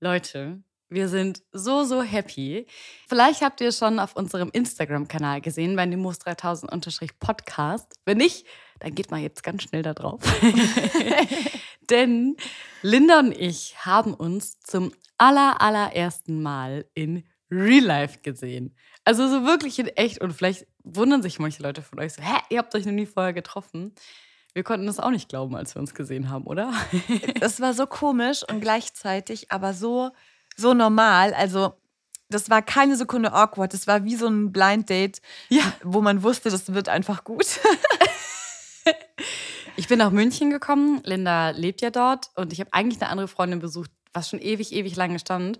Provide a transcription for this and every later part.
Leute, wir sind so, so happy. Vielleicht habt ihr es schon auf unserem Instagram-Kanal gesehen, bei Nimbus 3000-Podcast. Wenn nicht, dann geht mal jetzt ganz schnell da drauf. Denn Linda und ich haben uns zum aller, allerersten Mal in Real Life gesehen. Also so wirklich in echt. Und vielleicht wundern sich manche Leute von euch so, hä, ihr habt euch noch nie vorher getroffen. Wir konnten das auch nicht glauben, als wir uns gesehen haben, oder? Das war so komisch und gleichzeitig aber so, so normal. Also, das war keine Sekunde awkward. Das war wie so ein Blind Date, Ja. wo man wusste, das wird einfach gut. Ich bin nach München gekommen. Linda lebt ja dort und ich habe eigentlich eine andere Freundin besucht, was schon ewig, ewig lange stand.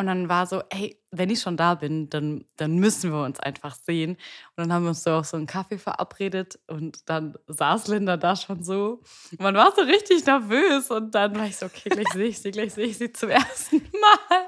Und dann war so, hey, wenn ich schon da bin, dann, dann müssen wir uns einfach sehen. Und dann haben wir uns so auf so einen Kaffee verabredet und dann saß Linda da schon so. Man war so richtig nervös und dann war ich so, okay, gleich sehe ich sie, gleich sehe ich sie zum ersten Mal.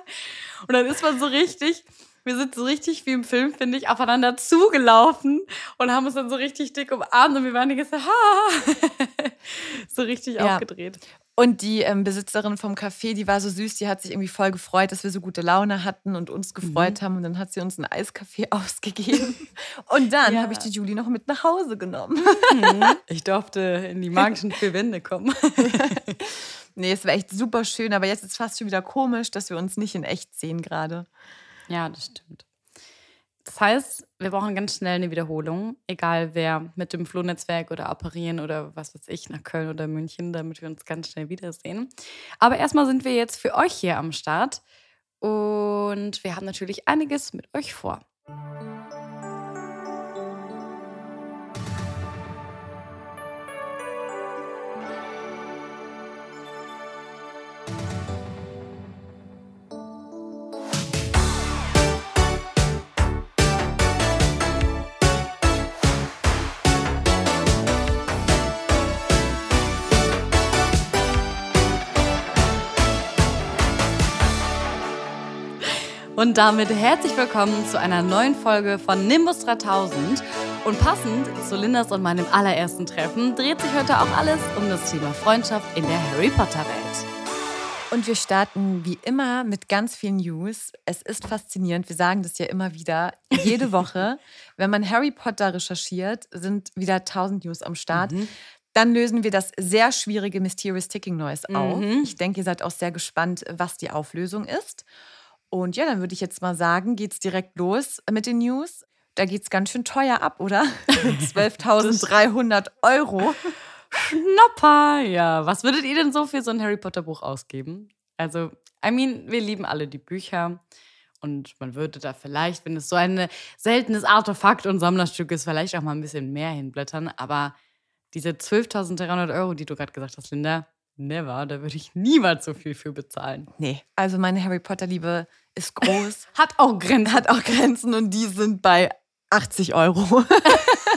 Und dann ist man so richtig, wir sind so richtig wie im Film, finde ich, aufeinander zugelaufen und haben uns dann so richtig dick umarmt und wir waren die ganze Zeit, ha, so richtig Ja. aufgedreht. Und die ähm, Besitzerin vom Café, die war so süß, die hat sich irgendwie voll gefreut, dass wir so gute Laune hatten und uns gefreut haben. Und dann hat sie uns einen Eiskaffee ausgegeben. Und dann Ja. habe ich die Julie noch mit nach Hause genommen. Ich durfte in die magischen vier Wände kommen. nee, es war echt super schön, aber jetzt ist es fast schon wieder komisch, dass wir uns nicht in echt sehen gerade. Ja, das stimmt. Das heißt, wir brauchen ganz schnell eine Wiederholung, egal wer mit dem Flohnetzwerk oder apparieren oder was weiß ich, nach Köln oder München, damit wir uns ganz schnell wiedersehen. Aber erstmal sind wir jetzt für euch hier am Start und wir haben natürlich einiges mit euch vor. Und damit herzlich willkommen zu einer neuen Folge von Nimbus 3000. Und passend zu Lindas und meinem allerersten Treffen dreht sich heute auch alles um das Thema Freundschaft in der Harry Potter Welt. Und wir starten wie immer mit ganz vielen News. Es ist faszinierend, wir sagen das ja immer wieder, jede Woche. Wenn man Harry Potter recherchiert, sind wieder 1000 News am Start. Dann lösen wir das sehr schwierige Mysterious Ticking Noise auf. Mhm. Ich denke, ihr seid auch sehr gespannt, was die Auflösung ist. Und ja, dann würde ich jetzt mal sagen, geht's direkt los mit den News. Da geht's ganz schön teuer ab, oder? 12.300 Euro. Schnapper! Ja, was würdet ihr denn so für so ein Harry Potter Buch ausgeben? Also, I mean, wir lieben alle die Bücher. Und man würde da vielleicht, wenn es so ein seltenes Artefakt und Sammlerstück ist, vielleicht auch mal ein bisschen mehr hinblättern. Aber diese 12.300 Euro, die du gerade gesagt hast, Linda, never, da würde ich niemals so viel für bezahlen. Nee, also meine Harry Potter-Liebe ist groß. Hat auch Grenzen. hat auch Grenzen und die sind bei 80 Euro.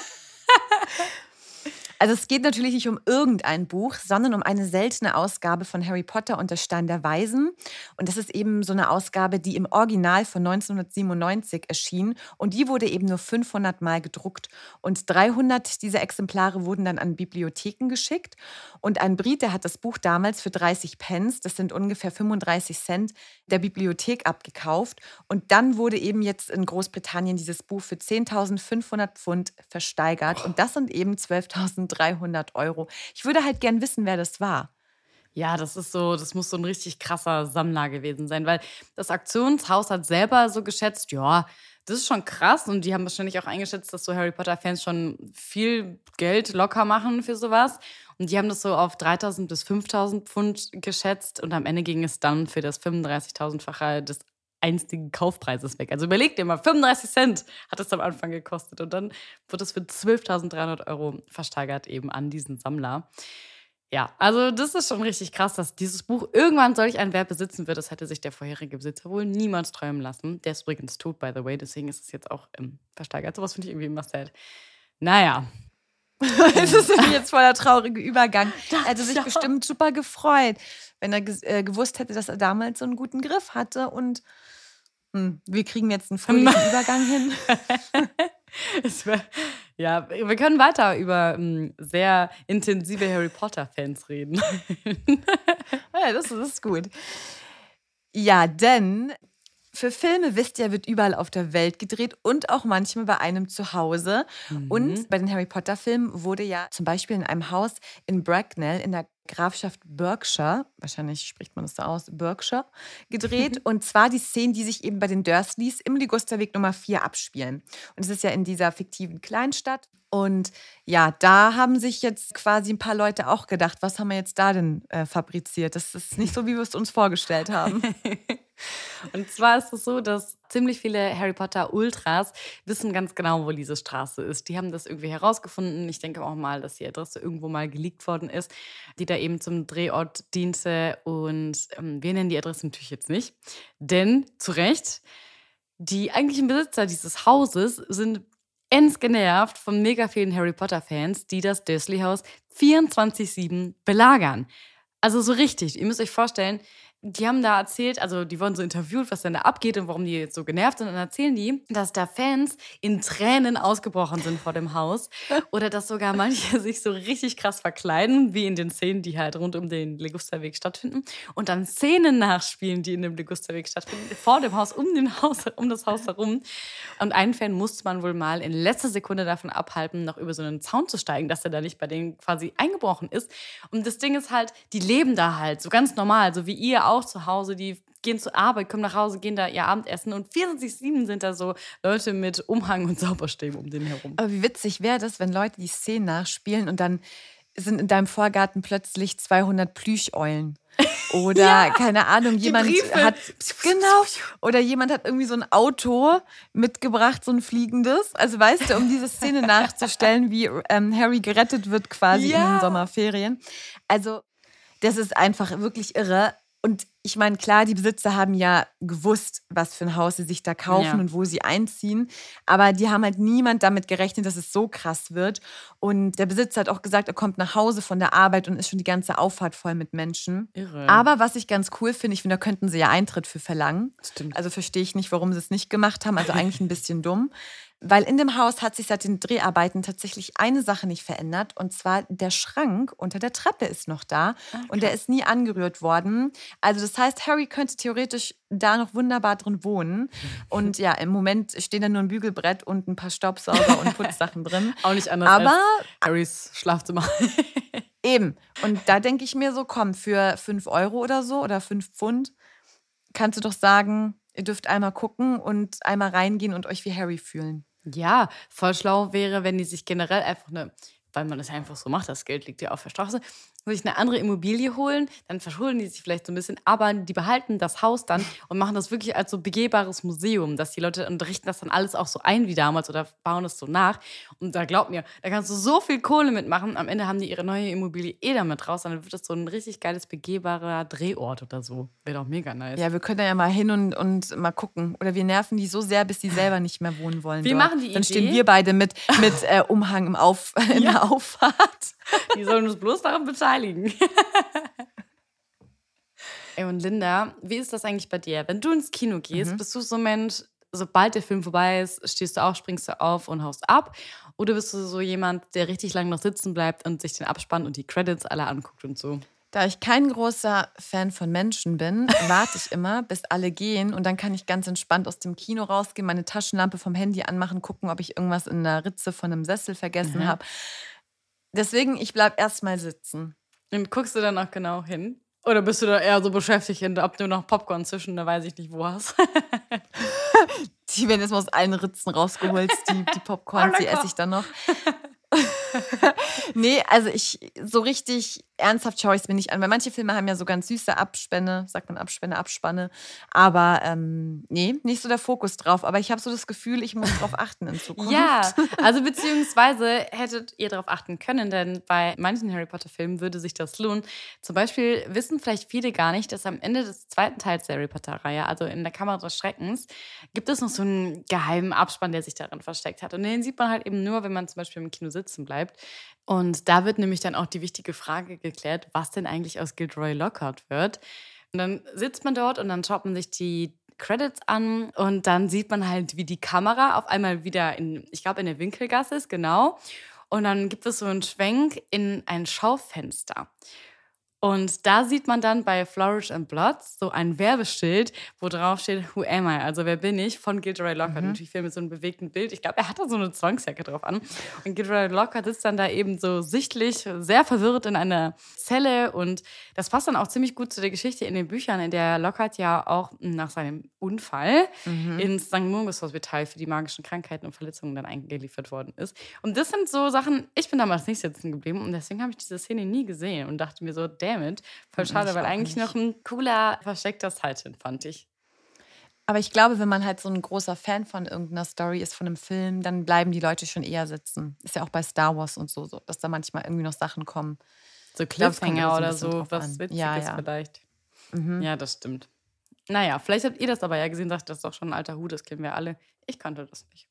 Also es geht natürlich nicht um irgendein Buch, sondern um eine seltene Ausgabe von Harry Potter und der Stein der Weisen. Und das ist eben so eine Ausgabe, die im Original von 1997 erschien. Und die wurde eben nur 500 Mal gedruckt. Und 300 dieser Exemplare wurden dann an Bibliotheken geschickt. Und ein Brite hat das Buch damals für 30 Pence, das sind ungefähr 35 Cent, der Bibliothek abgekauft. Und dann wurde eben jetzt in Großbritannien dieses Buch für 10.500 Pfund versteigert. Und das sind eben 12.300 Euro. Ich würde halt gern wissen, wer das war. Ja, das ist so, das muss so ein richtig krasser Sammler gewesen sein, weil das Auktionshaus hat selber so geschätzt, ja, das ist schon krass und die haben wahrscheinlich auch eingeschätzt, dass so Harry Potter-Fans schon viel Geld locker machen für sowas. Und die haben das so auf 3000 bis 5000 Pfund geschätzt und am Ende ging es dann für das 35.000-fache des einstigen Kaufpreises weg. Also überleg dir mal, 35 Cent hat es am Anfang gekostet und dann wird es für 12.300 Euro versteigert eben an diesen Sammler. Ja, also das ist schon richtig krass, dass dieses Buch irgendwann solch einen Wert besitzen wird. Das hätte sich der vorherige Besitzer wohl niemals träumen lassen. Der ist übrigens tot, by the way, deswegen ist es jetzt auch ähm, versteigert. Sowas finde ich irgendwie immer sad. Naja. Es ist jetzt voll der traurige Übergang. Er hätte sich bestimmt super gefreut, wenn er äh, gewusst hätte, dass er damals so einen guten Griff hatte. Und hm, wir kriegen jetzt einen fröhlichen Übergang hin. Wär, ja, wir können weiter über um, hm, sehr intensive Harry Potter-Fans reden. ja, das, das ist gut. Ja, denn für Filme, wisst ihr, wird überall auf der Welt gedreht und auch manchmal bei einem zu Hause. Mhm. Und bei den Harry Potter-Filmen wurde ja zum Beispiel in einem Haus in Bracknell in der Grafschaft Berkshire, wahrscheinlich spricht man das da aus, Berkshire, gedreht. und zwar die Szenen, die sich eben bei den Dursleys im Ligusterweg Nummer 4 abspielen. Und es ist ja in dieser fiktiven Kleinstadt. Und ja, da haben sich jetzt quasi ein paar Leute auch gedacht, was haben wir jetzt da denn äh, fabriziert? Das ist nicht so, wie wir es uns vorgestellt haben. Und zwar ist es so, dass ziemlich viele Harry Potter Ultras wissen ganz genau, wo diese Straße ist. Die haben das irgendwie herausgefunden. Ich denke auch mal, dass die Adresse irgendwo mal geleakt worden ist, die da eben zum Drehort diente. Und ähm, wir nennen die Adresse natürlich jetzt nicht. Denn, zu Recht, die eigentlichen Besitzer dieses Hauses sind ends genervt von mega vielen Harry Potter-Fans, die das Dursley-Haus 24-7 belagern. Also so richtig. Ihr müsst euch vorstellen, die haben da erzählt, also die wurden so interviewt, was denn da abgeht und warum die jetzt so genervt sind. Und dann erzählen die, dass da Fans in Tränen ausgebrochen sind vor dem Haus. Oder dass sogar manche sich so richtig krass verkleiden, wie in den Szenen, die halt rund um den Legusterweg stattfinden. Und dann Szenen nachspielen, die in dem Legusterweg stattfinden, vor dem Haus, um, den Haus, um das Haus herum. Und einen Fan musste man wohl mal in letzter Sekunde davon abhalten, noch über so einen Zaun zu steigen, dass er da nicht bei denen quasi eingebrochen ist. Und das Ding ist halt, die leben da halt so ganz normal, so wie ihr auch auch zu Hause, die gehen zur Arbeit, kommen nach Hause, gehen da ihr Abendessen und 24-7 sind da so Leute mit Umhang und Zauberstäben um den herum. Aber wie witzig wäre das, wenn Leute die Szene nachspielen und dann sind in deinem Vorgarten plötzlich 200 Plüscheulen. Oder ja, keine Ahnung, jemand hat genau oder jemand hat irgendwie so ein Auto mitgebracht, so ein fliegendes. Also weißt du, um diese Szene nachzustellen, wie ähm, Harry gerettet wird quasi ja. in den Sommerferien. Also das ist einfach wirklich irre. Und ich meine, klar, die Besitzer haben ja gewusst, was für ein Haus sie sich da kaufen ja. und wo sie einziehen. Aber die haben halt niemand damit gerechnet, dass es so krass wird. Und der Besitzer hat auch gesagt, er kommt nach Hause von der Arbeit und ist schon die ganze Auffahrt voll mit Menschen. Irre. Aber was ich ganz cool finde, ich finde, da könnten sie ja Eintritt für verlangen. Stimmt. Also verstehe ich nicht, warum sie es nicht gemacht haben. Also eigentlich ein bisschen dumm. Weil in dem Haus hat sich seit den Dreharbeiten tatsächlich eine Sache nicht verändert. Und zwar der Schrank unter der Treppe ist noch da. Okay. Und der ist nie angerührt worden. Also das heißt, Harry könnte theoretisch da noch wunderbar drin wohnen. Und ja, im Moment stehen da nur ein Bügelbrett und ein paar Staubsauger und Putzsachen drin. Auch nicht anders Aber, als Harrys Schlafzimmer. eben. Und da denke ich mir so, komm, für 5 Euro oder so oder 5 Pfund kannst du doch sagen, ihr dürft einmal gucken und einmal reingehen und euch wie Harry fühlen. Ja, voll schlau wäre, wenn die sich generell einfach eine, weil man das einfach so macht, das Geld liegt ja auf der Straße, sich eine andere Immobilie holen, dann verschulden die sich vielleicht so ein bisschen, aber die behalten das Haus dann und machen das wirklich als so begehbares Museum, dass die Leute unterrichten das dann alles auch so ein wie damals oder bauen es so nach. Und da glaub mir, da kannst du so viel Kohle mitmachen. Am Ende haben die ihre neue Immobilie eh damit raus, dann wird das so ein richtig geiles begehbarer Drehort oder so. Wäre doch mega nice. Ja, wir können da ja mal hin und, und mal gucken. Oder wir nerven die so sehr, bis die selber nicht mehr wohnen wollen. Wir dort. machen die Dann stehen wir beide mit, mit äh, Umhang im Auf, in ja. der Auffahrt. Die sollen uns bloß daran beteiligen. Ey, und Linda, wie ist das eigentlich bei dir? Wenn du ins Kino gehst, mhm. bist du so ein Mensch, sobald der Film vorbei ist, stehst du auf, springst du auf und haust ab? Oder bist du so jemand, der richtig lange noch sitzen bleibt und sich den Abspann und die Credits alle anguckt und so? Da ich kein großer Fan von Menschen bin, warte ich immer, bis alle gehen und dann kann ich ganz entspannt aus dem Kino rausgehen, meine Taschenlampe vom Handy anmachen, gucken, ob ich irgendwas in der Ritze von einem Sessel vergessen mhm. habe. Deswegen, ich bleib erstmal sitzen. Und guckst du dann auch genau hin? Oder bist du da eher so beschäftigt, ob du noch Popcorn zwischen, da weiß ich nicht, wo hast? die werden jetzt mal aus allen Ritzen rausgeholt, die, die Popcorns, oh, die esse ich dann noch. nee, also ich so richtig ernsthaft schaue ich es mir nicht an, weil manche Filme haben ja so ganz süße Abspänne, sagt man Abspänne, Abspanne. Aber ähm, nee, nicht so der Fokus drauf. Aber ich habe so das Gefühl, ich muss darauf achten in Zukunft. Ja, also beziehungsweise hättet ihr darauf achten können, denn bei manchen Harry Potter-Filmen würde sich das lohnen. Zum Beispiel wissen vielleicht viele gar nicht, dass am Ende des zweiten Teils der Harry Potter-Reihe, also in der Kammer des Schreckens, gibt es noch so einen geheimen Abspann, der sich darin versteckt hat. Und den sieht man halt eben nur, wenn man zum Beispiel im Kino sitzen bleibt. Und da wird nämlich dann auch die wichtige Frage geklärt, was denn eigentlich aus Gilderoy Lockhart wird. Und dann sitzt man dort und dann schaut man sich die Credits an und dann sieht man halt, wie die Kamera auf einmal wieder in, ich glaube, in der Winkelgasse ist, genau. Und dann gibt es so einen Schwenk in ein Schaufenster. Und da sieht man dann bei Flourish and Blood so ein Werbeschild, wo drauf steht, Who am I? Also wer bin ich? Von Gilderoy Lockhart. Mhm. Natürlich Film mit so einem bewegten Bild. Ich glaube, er hat da so eine Zwangsjacke drauf an. Und Gilderoy Lockhart sitzt dann da eben so sichtlich, sehr verwirrt in einer Zelle. Und das passt dann auch ziemlich gut zu der Geschichte in den Büchern, in der Lockhart ja auch nach seinem Unfall mhm. ins St. Mungus Hospital für die magischen Krankheiten und Verletzungen dann eingeliefert worden ist. Und das sind so Sachen, ich bin damals nicht sitzen geblieben und deswegen habe ich diese Szene nie gesehen und dachte mir so, der damit. Voll schade, ich weil eigentlich nicht. noch ein cooler, versteckter Titan, fand ich. Aber ich glaube, wenn man halt so ein großer Fan von irgendeiner Story ist, von einem Film, dann bleiben die Leute schon eher sitzen. Ist ja auch bei Star Wars und so, so dass da manchmal irgendwie noch Sachen kommen. So Cliffhanger oder so, was Witziges ja, ja. vielleicht. Mhm. Ja, das stimmt. Naja, vielleicht habt ihr das aber ja gesehen, sagt, das ist doch schon ein alter Hut, das kennen wir alle. Ich kannte das nicht.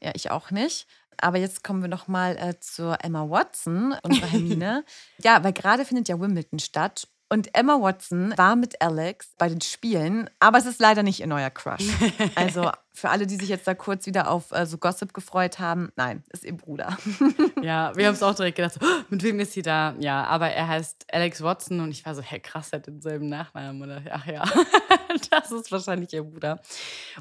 Ja, ich auch nicht. Aber jetzt kommen wir noch mal äh, zur Emma Watson, unserer Hermine. ja, weil gerade findet ja Wimbledon statt und Emma Watson war mit Alex bei den Spielen, aber es ist leider nicht ihr neuer Crush. Also für alle, die sich jetzt da kurz wieder auf äh, so Gossip gefreut haben, nein, ist ihr Bruder. ja, wir haben es auch direkt gedacht, oh, mit wem ist sie da? Ja, aber er heißt Alex Watson und ich war so, hey krass, er hat denselben Nachnamen. Oder ach ja, das ist wahrscheinlich ihr Bruder.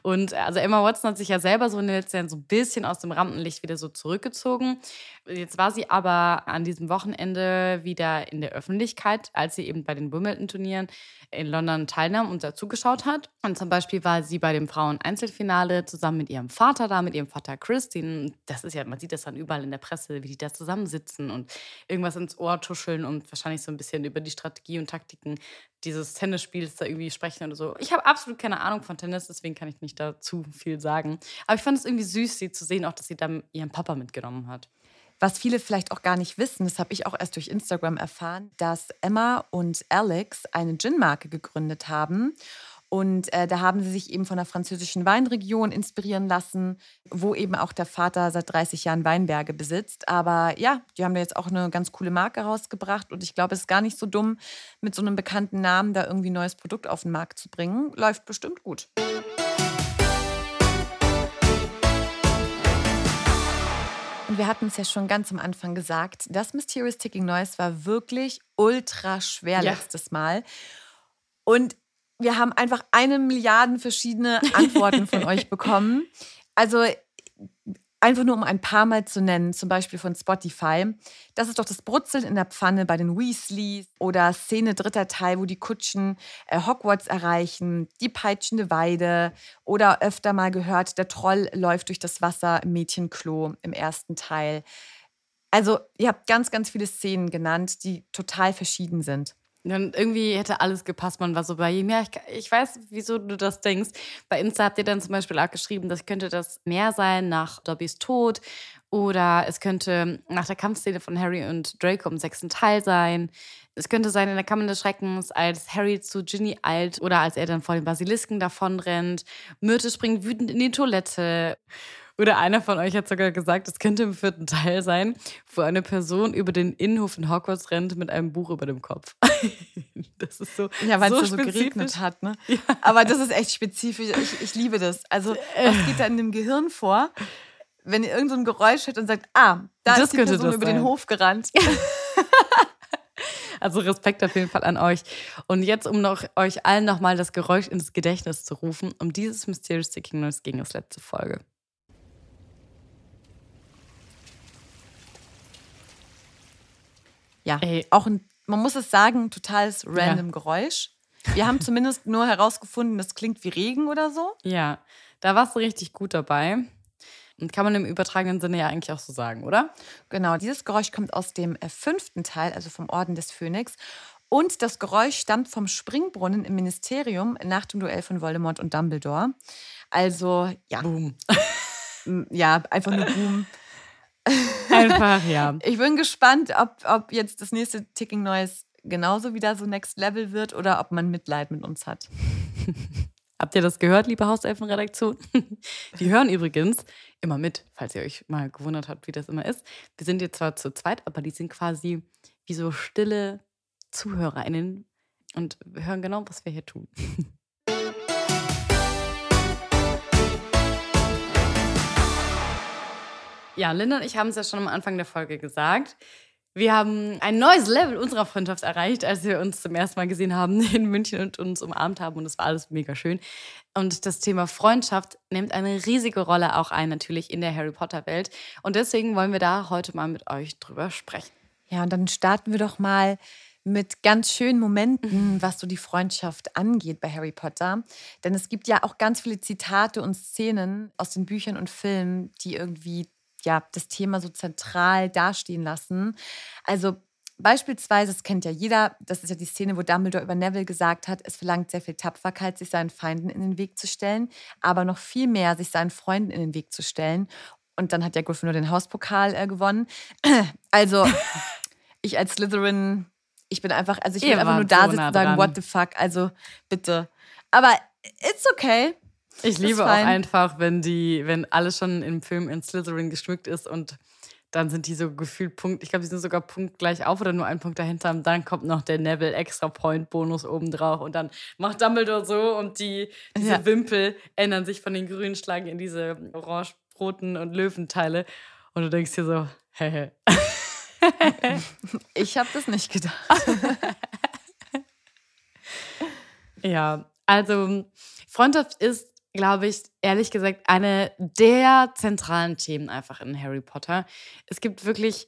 Und also Emma Watson hat sich ja selber so in den letzten Jahren so ein bisschen aus dem Rampenlicht wieder so zurückgezogen. Jetzt war sie aber an diesem Wochenende wieder in der Öffentlichkeit, als sie eben bei den Wimbledon-Turnieren in London teilnahm und dazugeschaut hat. Und zum Beispiel war sie bei dem Frauen-Einzelfinale zusammen mit ihrem Vater da, mit ihrem Vater Chris. Den, das ist ja, man sieht das dann überall in der Presse, wie die da zusammensitzen und irgendwas ins Ohr tuscheln und wahrscheinlich so ein bisschen über die Strategie und Taktiken dieses Tennisspiels da irgendwie sprechen oder so. Ich habe absolut keine Ahnung von Tennis, deswegen kann ich nicht dazu viel sagen. Aber ich fand es irgendwie süß, sie zu sehen, auch dass sie dann ihren Papa mitgenommen hat. Was viele vielleicht auch gar nicht wissen, das habe ich auch erst durch Instagram erfahren, dass Emma und Alex eine Gin-Marke gegründet haben. Und äh, da haben sie sich eben von der französischen Weinregion inspirieren lassen, wo eben auch der Vater seit 30 Jahren Weinberge besitzt. Aber ja, die haben da jetzt auch eine ganz coole Marke rausgebracht. Und ich glaube, es ist gar nicht so dumm, mit so einem bekannten Namen da irgendwie ein neues Produkt auf den Markt zu bringen. Läuft bestimmt gut. Und wir hatten es ja schon ganz am Anfang gesagt, das Mysterious Ticking Noise war wirklich ultra schwer ja. letztes Mal. Und wir haben einfach eine Milliarde verschiedene Antworten von euch bekommen. Also Einfach nur um ein paar Mal zu nennen, zum Beispiel von Spotify. Das ist doch das Brutzeln in der Pfanne bei den Weasleys oder Szene dritter Teil, wo die Kutschen äh, Hogwarts erreichen, die peitschende Weide oder öfter mal gehört, der Troll läuft durch das Wasser im Mädchenklo im ersten Teil. Also ihr habt ganz, ganz viele Szenen genannt, die total verschieden sind. Dann irgendwie hätte alles gepasst. Man war so bei ihm. Ja, ich, ich weiß, wieso du das denkst. Bei Insta habt ihr dann zum Beispiel auch geschrieben, das könnte das mehr sein nach Dobbys Tod. Oder es könnte nach der Kampfszene von Harry und Draco im sechsten Teil sein. Es könnte sein in der Kammer des Schreckens, als Harry zu Ginny eilt oder als er dann vor den Basilisken davonrennt. Myrte springt wütend in die Toilette. Oder einer von euch hat sogar gesagt, es könnte im vierten Teil sein, wo eine Person über den Innenhof in Hogwarts rennt mit einem Buch über dem Kopf. das ist so. Ja, weil so es so geregnet hat, ne? Ja. Aber das ist echt spezifisch. Ich, ich liebe das. Also, was geht da in dem Gehirn vor? Wenn ihr irgendein so Geräusch hört und sagt, ah, da das ist die Person über sein. den Hof gerannt. Also Respekt auf jeden Fall an euch. Und jetzt, um noch, euch allen nochmal das Geräusch ins Gedächtnis zu rufen, um dieses Mysterious Sticking Noise ging es letzte Folge. Ja, Ey. auch ein man muss es sagen, totales random ja. Geräusch. Wir haben zumindest nur herausgefunden, das klingt wie Regen oder so. Ja, da warst du richtig gut dabei. Und kann man im übertragenen Sinne ja eigentlich auch so sagen, oder? Genau, dieses Geräusch kommt aus dem äh, fünften Teil, also vom Orden des Phönix. Und das Geräusch stammt vom Springbrunnen im Ministerium nach dem Duell von Voldemort und Dumbledore. Also, ja. Boom. ja, einfach nur Boom. Einfach, ja. Ich bin gespannt, ob, ob jetzt das nächste Ticking Noise genauso wieder so Next Level wird oder ob man Mitleid mit uns hat. Habt ihr das gehört, liebe Hauselfenredaktion? Die hören übrigens immer mit, falls ihr euch mal gewundert habt, wie das immer ist. Wir sind jetzt zwar zu zweit, aber die sind quasi wie so stille ZuhörerInnen und hören genau, was wir hier tun. Ja, Linda und ich haben es ja schon am Anfang der Folge gesagt. Wir haben ein neues Level unserer Freundschaft erreicht, als wir uns zum ersten Mal gesehen haben in München und uns umarmt haben. Und es war alles mega schön. Und das Thema Freundschaft nimmt eine riesige Rolle auch ein, natürlich in der Harry Potter-Welt. Und deswegen wollen wir da heute mal mit euch drüber sprechen. Ja, und dann starten wir doch mal mit ganz schönen Momenten, was so die Freundschaft angeht bei Harry Potter. Denn es gibt ja auch ganz viele Zitate und Szenen aus den Büchern und Filmen, die irgendwie ja, das Thema so zentral dastehen lassen. Also beispielsweise, das kennt ja jeder, das ist ja die Szene, wo Dumbledore über Neville gesagt hat, es verlangt sehr viel Tapferkeit, sich seinen Feinden in den Weg zu stellen, aber noch viel mehr, sich seinen Freunden in den Weg zu stellen. Und dann hat ja Gryffindor den Hauspokal äh, gewonnen. Also ich als Slytherin, ich bin einfach, also ich will einfach nur da sitzen und sagen, what the fuck, also bitte. Aber it's okay. Ich liebe auch einfach, wenn die, wenn alles schon im Film in Slytherin geschmückt ist und dann sind die so gefühlt Punkt, ich glaube, die sind sogar Punkt gleich auf oder nur einen Punkt dahinter und dann kommt noch der Neville Extra Point Bonus obendrauf und dann macht Dumbledore so und die diese ja. Wimpel ändern sich von den grünen Schlagen in diese orange-roten und Löwenteile und du denkst dir so, hehe. ich habe das nicht gedacht. ja, also Freundschaft ist glaube ich, ehrlich gesagt, eine der zentralen Themen einfach in Harry Potter. Es gibt wirklich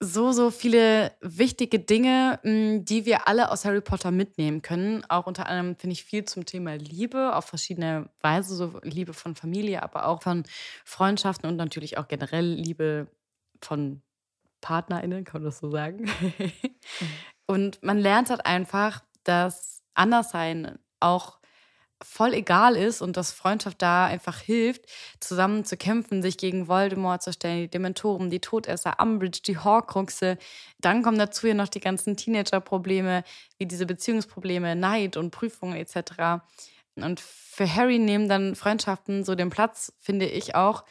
so, so viele wichtige Dinge, hm, die wir alle aus Harry Potter mitnehmen können. Auch unter anderem finde ich viel zum Thema Liebe auf verschiedene Weise, so Liebe von Familie, aber auch von Freundschaften und natürlich auch generell Liebe von PartnerInnen, kann man das so sagen. und man lernt halt einfach, dass Anderssein auch voll egal ist und dass Freundschaft da einfach hilft, zusammen zu kämpfen, sich gegen Voldemort zu stellen, die Dementoren, die Todesser, Umbridge, die Horcruxe. Dann kommen dazu ja noch die ganzen Teenager-Probleme, wie diese Beziehungsprobleme, Neid und Prüfungen etc. Und für Harry nehmen dann Freundschaften so den Platz, finde ich auch,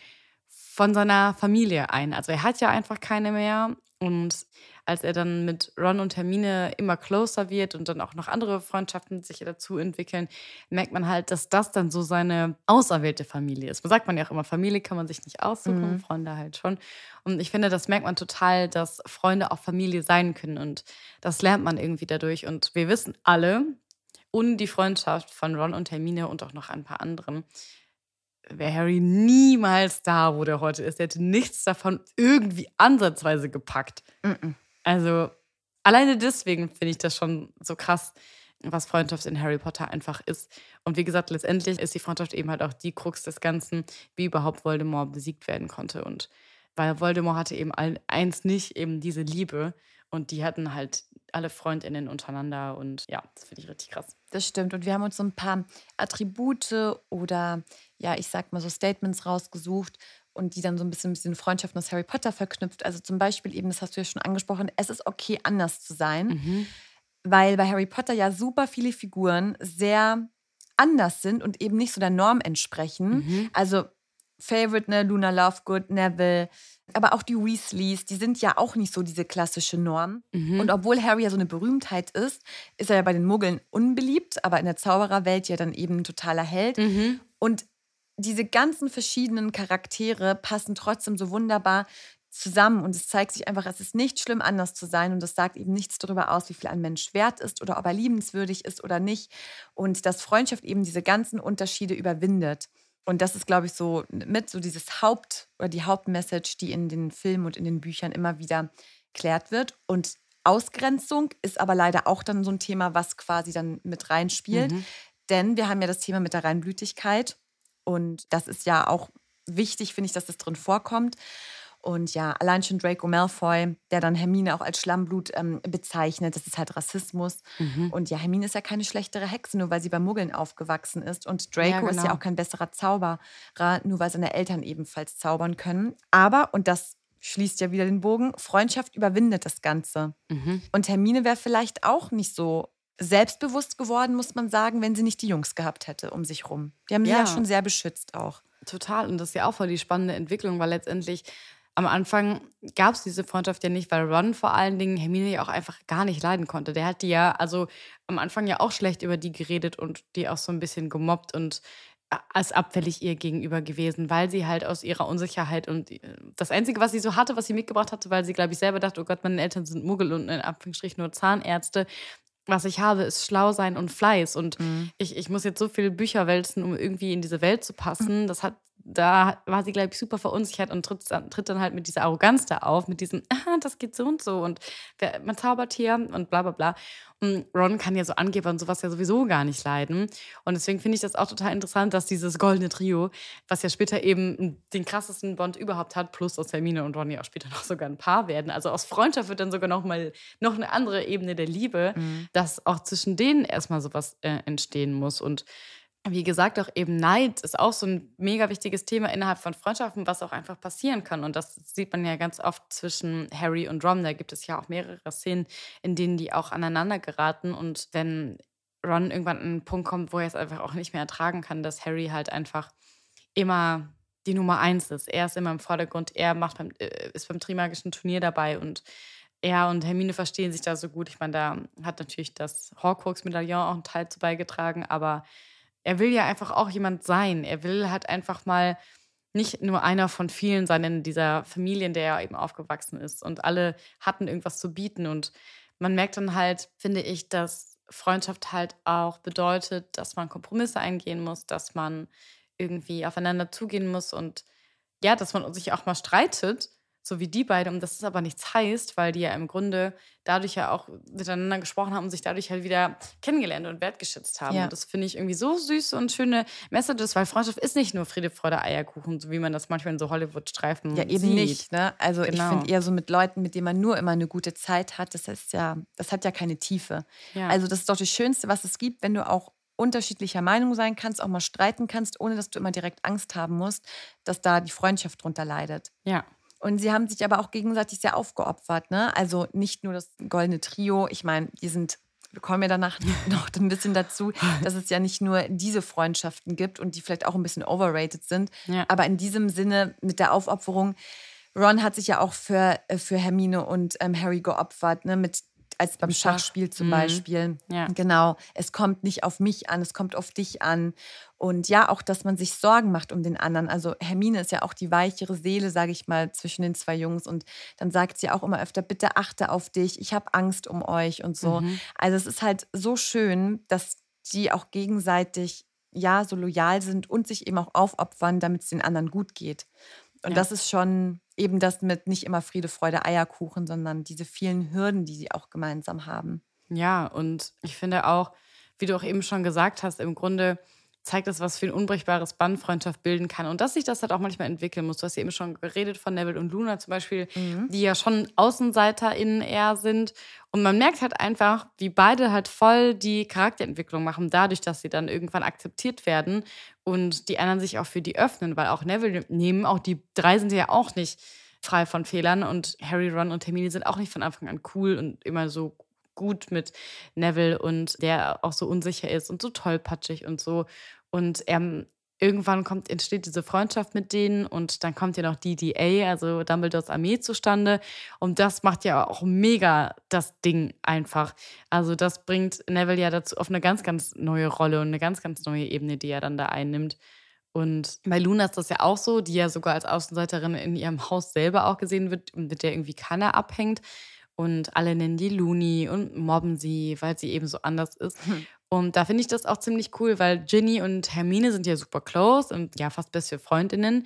von seiner Familie ein. Also er hat ja einfach keine mehr und als er dann mit Ron und Hermine immer closer wird und dann auch noch andere Freundschaften sich dazu entwickeln, merkt man halt, dass das dann so seine auserwählte Familie ist. So sagt man ja auch immer, Familie kann man sich nicht aussuchen, mhm. Freunde halt schon. Und ich finde, das merkt man total, dass Freunde auch Familie sein können und das lernt man irgendwie dadurch. Und wir wissen alle, ohne die Freundschaft von Ron und Hermine und auch noch ein paar anderen, wäre Harry niemals da, wo der heute ist. Er hätte nichts davon irgendwie ansatzweise gepackt. Mm -mm. Also alleine deswegen finde ich das schon so krass, was Freundschaft in Harry Potter einfach ist. Und wie gesagt, letztendlich ist die Freundschaft eben halt auch die Krux des Ganzen, wie überhaupt Voldemort besiegt werden konnte. Und weil Voldemort hatte eben eins nicht, eben diese Liebe. Und die hatten halt alle Freundinnen untereinander. Und ja, das finde ich richtig krass. Das stimmt. Und wir haben uns so ein paar Attribute oder, ja, ich sag mal so Statements rausgesucht, und die dann so ein bisschen mit den Freundschaften aus Harry Potter verknüpft. Also zum Beispiel eben, das hast du ja schon angesprochen, es ist okay, anders zu sein. Mhm. Weil bei Harry Potter ja super viele Figuren sehr anders sind und eben nicht so der Norm entsprechen. Mhm. Also Favorite, ne, Luna Lovegood, Neville, aber auch die Weasleys, die sind ja auch nicht so diese klassische Norm. Mhm. Und obwohl Harry ja so eine Berühmtheit ist, ist er ja bei den Muggeln unbeliebt, aber in der Zaubererwelt ja dann eben ein totaler Held. Mhm. Und diese ganzen verschiedenen Charaktere passen trotzdem so wunderbar zusammen und es zeigt sich einfach, es ist nicht schlimm, anders zu sein und es sagt eben nichts darüber aus, wie viel ein Mensch wert ist oder ob er liebenswürdig ist oder nicht und dass Freundschaft eben diese ganzen Unterschiede überwindet. Und das ist, glaube ich, so mit so dieses Haupt- oder die Hauptmessage, die in den Filmen und in den Büchern immer wieder klärt wird. Und Ausgrenzung ist aber leider auch dann so ein Thema, was quasi dann mit reinspielt. Mhm. Denn wir haben ja das Thema mit der Reinblütigkeit. Und das ist ja auch wichtig, finde ich, dass das drin vorkommt. Und ja, allein schon Draco Malfoy, der dann Hermine auch als Schlammblut ähm, bezeichnet, das ist halt Rassismus. Mhm. Und ja, Hermine ist ja keine schlechtere Hexe, nur weil sie bei Muggeln aufgewachsen ist. Und Draco ja, genau. ist ja auch kein besserer Zauberer, nur weil seine Eltern ebenfalls zaubern können. Aber, und das schließt ja wieder den Bogen, Freundschaft überwindet das Ganze. Mhm. Und Hermine wäre vielleicht auch nicht so selbstbewusst geworden, muss man sagen, wenn sie nicht die Jungs gehabt hätte um sich rum. Die haben ja. sie ja schon sehr beschützt auch. Total. Und das ist ja auch voll die spannende Entwicklung, weil letztendlich am Anfang gab es diese Freundschaft ja nicht, weil Ron vor allen Dingen Hermine ja auch einfach gar nicht leiden konnte. Der hat die ja, also am Anfang ja auch schlecht über die geredet und die auch so ein bisschen gemobbt und als abfällig ihr gegenüber gewesen, weil sie halt aus ihrer Unsicherheit und äh, das Einzige, was sie so hatte, was sie mitgebracht hatte, weil sie, glaube ich, selber dachte, oh Gott, meine Eltern sind Muggel und in Anführungsstrichen nur Zahnärzte, was ich habe, ist schlau sein und Fleiß. Und mhm. ich, ich muss jetzt so viele Bücher wälzen, um irgendwie in diese Welt zu passen. Das hat da war sie, glaube ich, super verunsichert und tritt, tritt, dann halt mit dieser Arroganz da auf, mit diesem, ah, das geht so und so und wer, man zaubert hier und bla bla bla. Und Ron kann ja so Angeber und sowas ja sowieso gar nicht leiden. Und deswegen finde ich das auch total interessant, dass dieses goldene Trio, was ja später eben den krassesten Bond überhaupt hat, plus aus Hermine und Ron ja auch später noch sogar ein Paar werden. Also aus Freundschaft wird dann sogar noch mal noch eine andere Ebene der Liebe, mhm. dass auch zwischen denen erstmal sowas äh, entstehen muss. Und wie gesagt, auch eben Neid ist auch so ein mega wichtiges Thema innerhalb von Freundschaften, was auch einfach passieren kann. Und das sieht man ja ganz oft zwischen Harry und Ron. Da gibt es ja auch mehrere Szenen, in denen die auch aneinander geraten. Und wenn Ron irgendwann an einen Punkt kommt, wo er es einfach auch nicht mehr ertragen kann, dass Harry halt einfach immer die Nummer eins ist. Er ist immer im Vordergrund, er macht beim, äh, ist beim Trimagischen Turnier dabei und er und Hermine verstehen sich da so gut. Ich meine, da hat natürlich das Horcrux-Medaillon auch einen Teil zu beigetragen, aber er will ja einfach auch jemand sein. Er will halt einfach mal nicht nur einer von vielen sein in dieser Familie, in der er eben aufgewachsen ist. Und alle hatten irgendwas zu bieten. Und man merkt dann halt, finde ich, dass Freundschaft halt auch bedeutet, dass man Kompromisse eingehen muss, dass man irgendwie aufeinander zugehen muss und ja, dass man sich auch mal streitet so wie die beiden. Und das ist aber nichts heißt, weil die ja im Grunde dadurch ja auch miteinander gesprochen haben und sich dadurch halt wieder kennengelernt und wertgeschätzt haben. Ja. Und das finde ich irgendwie so süß und schöne Messages, weil Freundschaft ist nicht nur Friede, Freude, Eierkuchen, so wie man das manchmal in so Hollywood-Streifen Ja, eben sieht. nicht. Ne? Also genau. ich finde eher so mit Leuten, mit denen man nur immer eine gute Zeit hat, das ist ja, das hat ja keine Tiefe. Ja. Also das ist doch das Schönste, was es gibt, wenn du auch unterschiedlicher Meinung sein kannst, auch mal streiten kannst, ohne dass du immer direkt Angst haben musst, dass da die Freundschaft drunter leidet. Ja. Und sie haben sich aber auch gegenseitig sehr aufgeopfert. Ne? Also nicht nur das goldene Trio. Ich meine, die sind, wir kommen ja danach noch ein bisschen dazu, dass es ja nicht nur diese Freundschaften gibt und die vielleicht auch ein bisschen overrated sind. Ja. Aber in diesem Sinne mit der Aufopferung, Ron hat sich ja auch für, äh, für Hermine und ähm, Harry geopfert, ne? mit als beim Schachspiel zum mhm. Beispiel. Ja. Genau, es kommt nicht auf mich an, es kommt auf dich an. Und ja, auch, dass man sich Sorgen macht um den anderen. Also Hermine ist ja auch die weichere Seele, sage ich mal, zwischen den zwei Jungs. Und dann sagt sie auch immer öfter, bitte achte auf dich, ich habe Angst um euch und so. Mhm. Also es ist halt so schön, dass die auch gegenseitig ja so loyal sind und sich eben auch aufopfern, damit es den anderen gut geht. Und ja. das ist schon eben das mit nicht immer Friede, Freude, Eierkuchen, sondern diese vielen Hürden, die sie auch gemeinsam haben. Ja, und ich finde auch, wie du auch eben schon gesagt hast, im Grunde zeigt das, was für ein unbrechbares Band Freundschaft bilden kann und dass sich das halt auch manchmal entwickeln muss. Du hast ja eben schon geredet von Neville und Luna zum Beispiel, mhm. die ja schon AußenseiterInnen eher sind. Und man merkt halt einfach, wie beide halt voll die Charakterentwicklung machen, dadurch, dass sie dann irgendwann akzeptiert werden und die anderen sich auch für die öffnen, weil auch Neville nehmen, auch die drei sind ja auch nicht frei von Fehlern und Harry, Ron und Hermine sind auch nicht von Anfang an cool und immer so gut mit Neville und der auch so unsicher ist und so tollpatschig und so. Und er, irgendwann kommt, entsteht diese Freundschaft mit denen und dann kommt ja noch DDA, also Dumbledores Armee, zustande. Und das macht ja auch mega das Ding einfach. Also das bringt Neville ja dazu auf eine ganz, ganz neue Rolle und eine ganz, ganz neue Ebene, die er dann da einnimmt. Und bei Luna ist das ja auch so, die ja sogar als Außenseiterin in ihrem Haus selber auch gesehen wird, mit der irgendwie keiner abhängt. Und alle nennen die Looney und mobben sie, weil sie eben so anders ist. Hm. Und da finde ich das auch ziemlich cool, weil Ginny und Hermine sind ja super close und ja fast beste Freundinnen.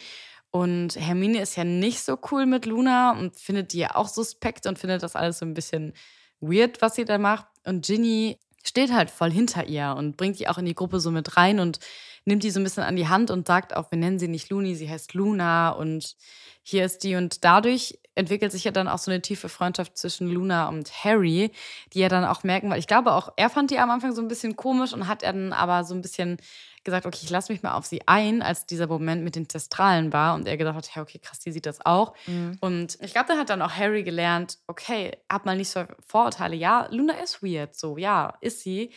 Und Hermine ist ja nicht so cool mit Luna und findet die ja auch suspekt und findet das alles so ein bisschen weird, was sie da macht. Und Ginny steht halt voll hinter ihr und bringt die auch in die Gruppe so mit rein und nimmt die so ein bisschen an die Hand und sagt auch, wir nennen sie nicht Looney, sie heißt Luna und hier ist die. Und dadurch entwickelt sich ja dann auch so eine tiefe Freundschaft zwischen Luna und Harry, die ja dann auch merken, weil ich glaube auch, er fand die am Anfang so ein bisschen komisch und hat dann aber so ein bisschen gesagt, okay, ich lasse mich mal auf sie ein, als dieser Moment mit den Testralen war und er gedacht hat, hey, okay, krass, die sieht das auch. Mhm. Und ich glaube, da hat dann auch Harry gelernt, okay, hab mal nicht so Vorurteile. Ja, Luna ist weird, so, ja, ist sie.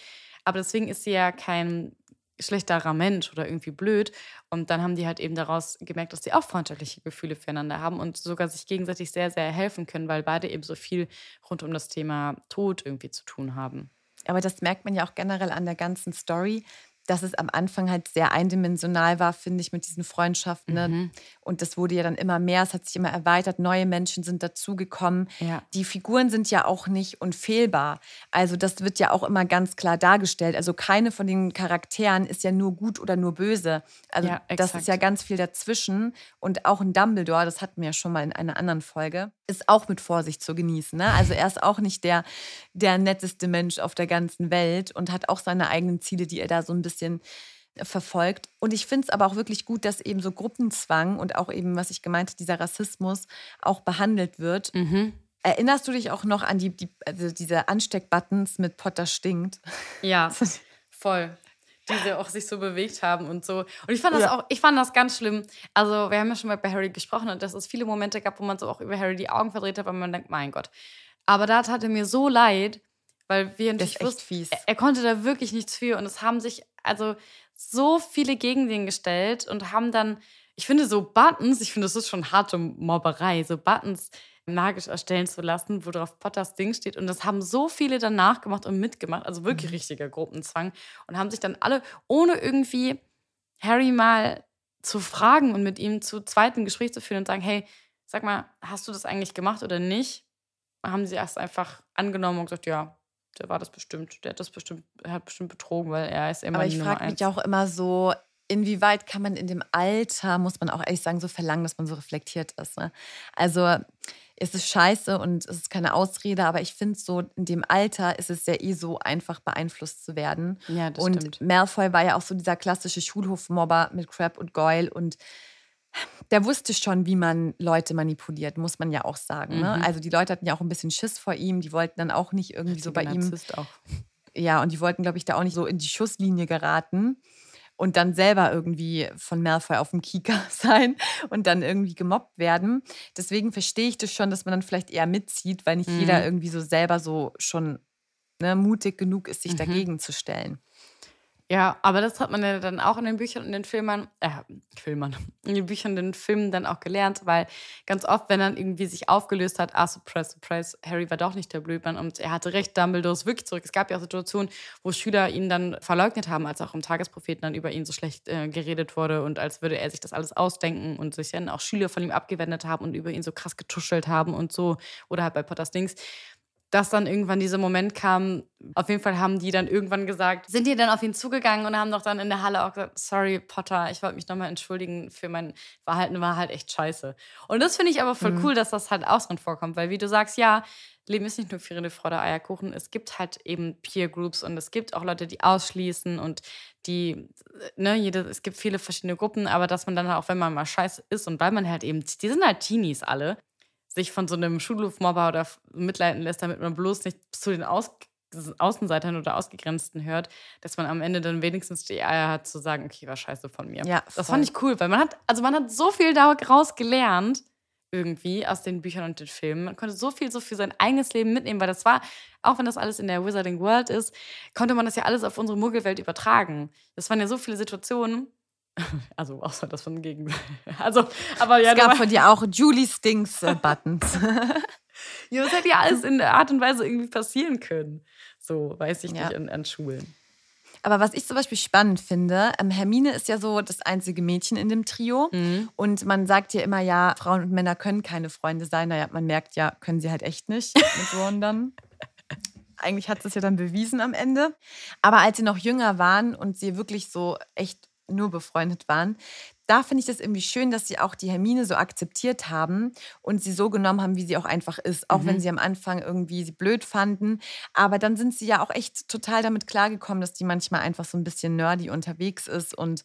Aber deswegen ist sie ja kein schlechterer Mensch oder irgendwie blöd. Und dann haben die halt eben daraus gemerkt, dass sie auch freundschaftliche Gefühle füreinander haben und sogar sich gegenseitig sehr, sehr helfen können, weil beide eben so viel rund um das Thema Tod irgendwie zu tun haben. Aber das merkt man ja auch generell an der ganzen Story, dass es am Anfang halt sehr eindimensional war, finde ich, mit diesen Freundschaften. Ne? Mhm. Und das wurde ja dann immer mehr, es hat sich immer erweitert, neue Menschen sind dazugekommen. Ja. Die Figuren sind ja auch nicht unfehlbar. Also das wird ja auch immer ganz klar dargestellt. Also keine von den Charakteren ist ja nur gut oder nur böse. Also ja, das ist ja ganz viel dazwischen. Und auch ein Dumbledore, das hatten wir ja schon mal in einer anderen Folge, ist auch mit Vorsicht zu genießen. Ne? Also er ist auch nicht der, der netteste Mensch auf der ganzen Welt und hat auch seine eigenen Ziele, die er da so ein bisschen bisschen verfolgt. Und ich finde es aber auch wirklich gut, dass eben so Gruppenzwang und auch eben, was ich gemeint habe, dieser Rassismus auch behandelt wird. Mhm. Erinnerst du dich auch noch an die, die also diese Ansteckbuttons mit Potter stinkt? Ja, voll. Die auch sich so bewegt haben und so. Und ich fand das ja. auch, ich fand das ganz schlimm. Also, wir haben ja schon mal bei Harry gesprochen und dass es viele Momente gab, wo man so auch über Harry die Augen verdreht hat, weil man denkt, mein Gott. Aber da tat er mir so leid, weil wir natürlich wussten, er, er konnte da wirklich nichts für und es haben sich also so viele gegen den gestellt und haben dann, ich finde so Buttons, ich finde, das ist schon harte Mobberei, so Buttons magisch erstellen zu lassen, wo drauf Potters Ding steht. Und das haben so viele dann nachgemacht und mitgemacht, also wirklich mhm. richtiger Gruppenzwang. Und haben sich dann alle, ohne irgendwie Harry mal zu fragen und mit ihm zu zweiten Gespräch zu führen und sagen, hey, sag mal, hast du das eigentlich gemacht oder nicht? Haben sie erst einfach angenommen und gesagt, ja, der war das bestimmt, der hat das bestimmt, er hat bestimmt betrogen, weil er ist immer Aber ich frage mich auch immer so, inwieweit kann man in dem Alter, muss man auch ehrlich sagen, so verlangen, dass man so reflektiert ist. Ne? Also es ist scheiße und es ist keine Ausrede, aber ich finde so, in dem Alter ist es ja eh so einfach beeinflusst zu werden. Ja, das und stimmt. Malfoy war ja auch so dieser klassische Schulhofmobber mit Crab und Goyle und der wusste schon, wie man Leute manipuliert, muss man ja auch sagen. Ne? Mhm. Also die Leute hatten ja auch ein bisschen Schiss vor ihm, die wollten dann auch nicht irgendwie so bei ihm. Auch. Ja, und die wollten, glaube ich, da auch nicht so in die Schusslinie geraten und dann selber irgendwie von Malfoy auf dem Kieker sein und dann irgendwie gemobbt werden. Deswegen verstehe ich das schon, dass man dann vielleicht eher mitzieht, weil nicht mhm. jeder irgendwie so selber so schon ne, mutig genug ist, sich mhm. dagegen zu stellen. Ja, aber das hat man ja dann auch in den Büchern und den Filmern, äh, Filmern, in den Büchern und den Filmen dann auch gelernt, weil ganz oft, wenn dann irgendwie sich aufgelöst hat, ah, surprise, surprise, Harry war doch nicht der Blödmann und er hatte recht, Dumbledore ist wirklich zurück. Es gab ja auch Situationen, wo Schüler ihn dann verleugnet haben, als auch im Tagespropheten dann über ihn so schlecht äh, geredet wurde und als würde er sich das alles ausdenken und sich dann auch Schüler von ihm abgewendet haben und über ihn so krass getuschelt haben und so. Oder halt bei Potters Dings dass dann irgendwann dieser Moment kam. Auf jeden Fall haben die dann irgendwann gesagt, sind die dann auf ihn zugegangen und haben doch dann in der Halle auch gesagt, sorry Potter, ich wollte mich nochmal entschuldigen für mein Verhalten, war halt echt scheiße. Und das finde ich aber voll mhm. cool, dass das halt auch drin vorkommt, weil wie du sagst, ja, Leben ist nicht nur Friede, Freude, Eierkuchen. Es gibt halt eben Peer Groups und es gibt auch Leute, die ausschließen und die, ne, jede, es gibt viele verschiedene Gruppen, aber dass man dann auch, wenn man mal scheiße ist und weil man halt eben, die sind halt Teenies alle, sich von so einem Schulhofmobber oder mitleiten lässt, damit man bloß nicht zu den Aus Außenseitern oder Ausgegrenzten hört, dass man am Ende dann wenigstens die Eier hat zu sagen, okay, war scheiße von mir. Ja, das fand ich cool, weil man hat, also man hat so viel daraus gelernt, irgendwie aus den Büchern und den Filmen. Man konnte so viel so für sein eigenes Leben mitnehmen, weil das war, auch wenn das alles in der Wizarding World ist, konnte man das ja alles auf unsere Muggelwelt übertragen. Das waren ja so viele Situationen, also außer das von gegen. Also, aber ja. Es gab von dir auch Julie Stinks äh, Buttons. ja, das hätte ja alles in der Art und Weise irgendwie passieren können. So, weiß ich ja. nicht, an, an Schulen. Aber was ich zum Beispiel spannend finde, ähm, Hermine ist ja so das einzige Mädchen in dem Trio. Mhm. Und man sagt ja immer, ja, Frauen und Männer können keine Freunde sein. Naja, man merkt ja, können sie halt echt nicht mit Ron dann. Eigentlich hat es ja dann bewiesen am Ende. Aber als sie noch jünger waren und sie wirklich so echt nur befreundet waren, da finde ich das irgendwie schön, dass sie auch die Hermine so akzeptiert haben und sie so genommen haben, wie sie auch einfach ist. Auch mhm. wenn sie am Anfang irgendwie sie blöd fanden. Aber dann sind sie ja auch echt total damit klargekommen, dass die manchmal einfach so ein bisschen nerdy unterwegs ist und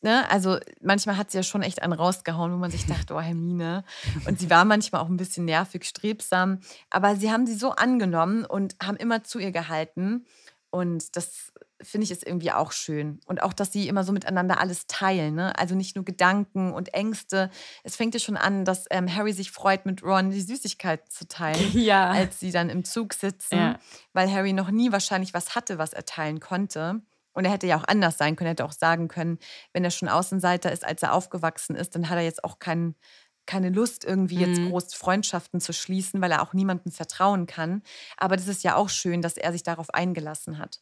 Ne? Also manchmal hat sie ja schon echt einen rausgehauen, wo man sich dachte, oh Hermine. Und sie war manchmal auch ein bisschen nervig, strebsam. Aber sie haben sie so angenommen und haben immer zu ihr gehalten. Und das finde ich ist irgendwie auch schön. Und auch, dass sie immer so miteinander alles teilen. Ne? Also nicht nur Gedanken und Ängste. Es fängt ja schon an, dass ähm, Harry sich freut, mit Ron die Süßigkeiten zu teilen, ja. als sie dann im Zug sitzen. Ja. Weil Harry noch nie wahrscheinlich was hatte, was er teilen konnte. Und er hätte ja auch anders sein können, er hätte auch sagen können, wenn er schon Außenseiter ist, als er aufgewachsen ist, dann hat er jetzt auch keinen keine Lust, irgendwie mhm. jetzt groß Freundschaften zu schließen, weil er auch niemandem vertrauen kann. Aber das ist ja auch schön, dass er sich darauf eingelassen hat.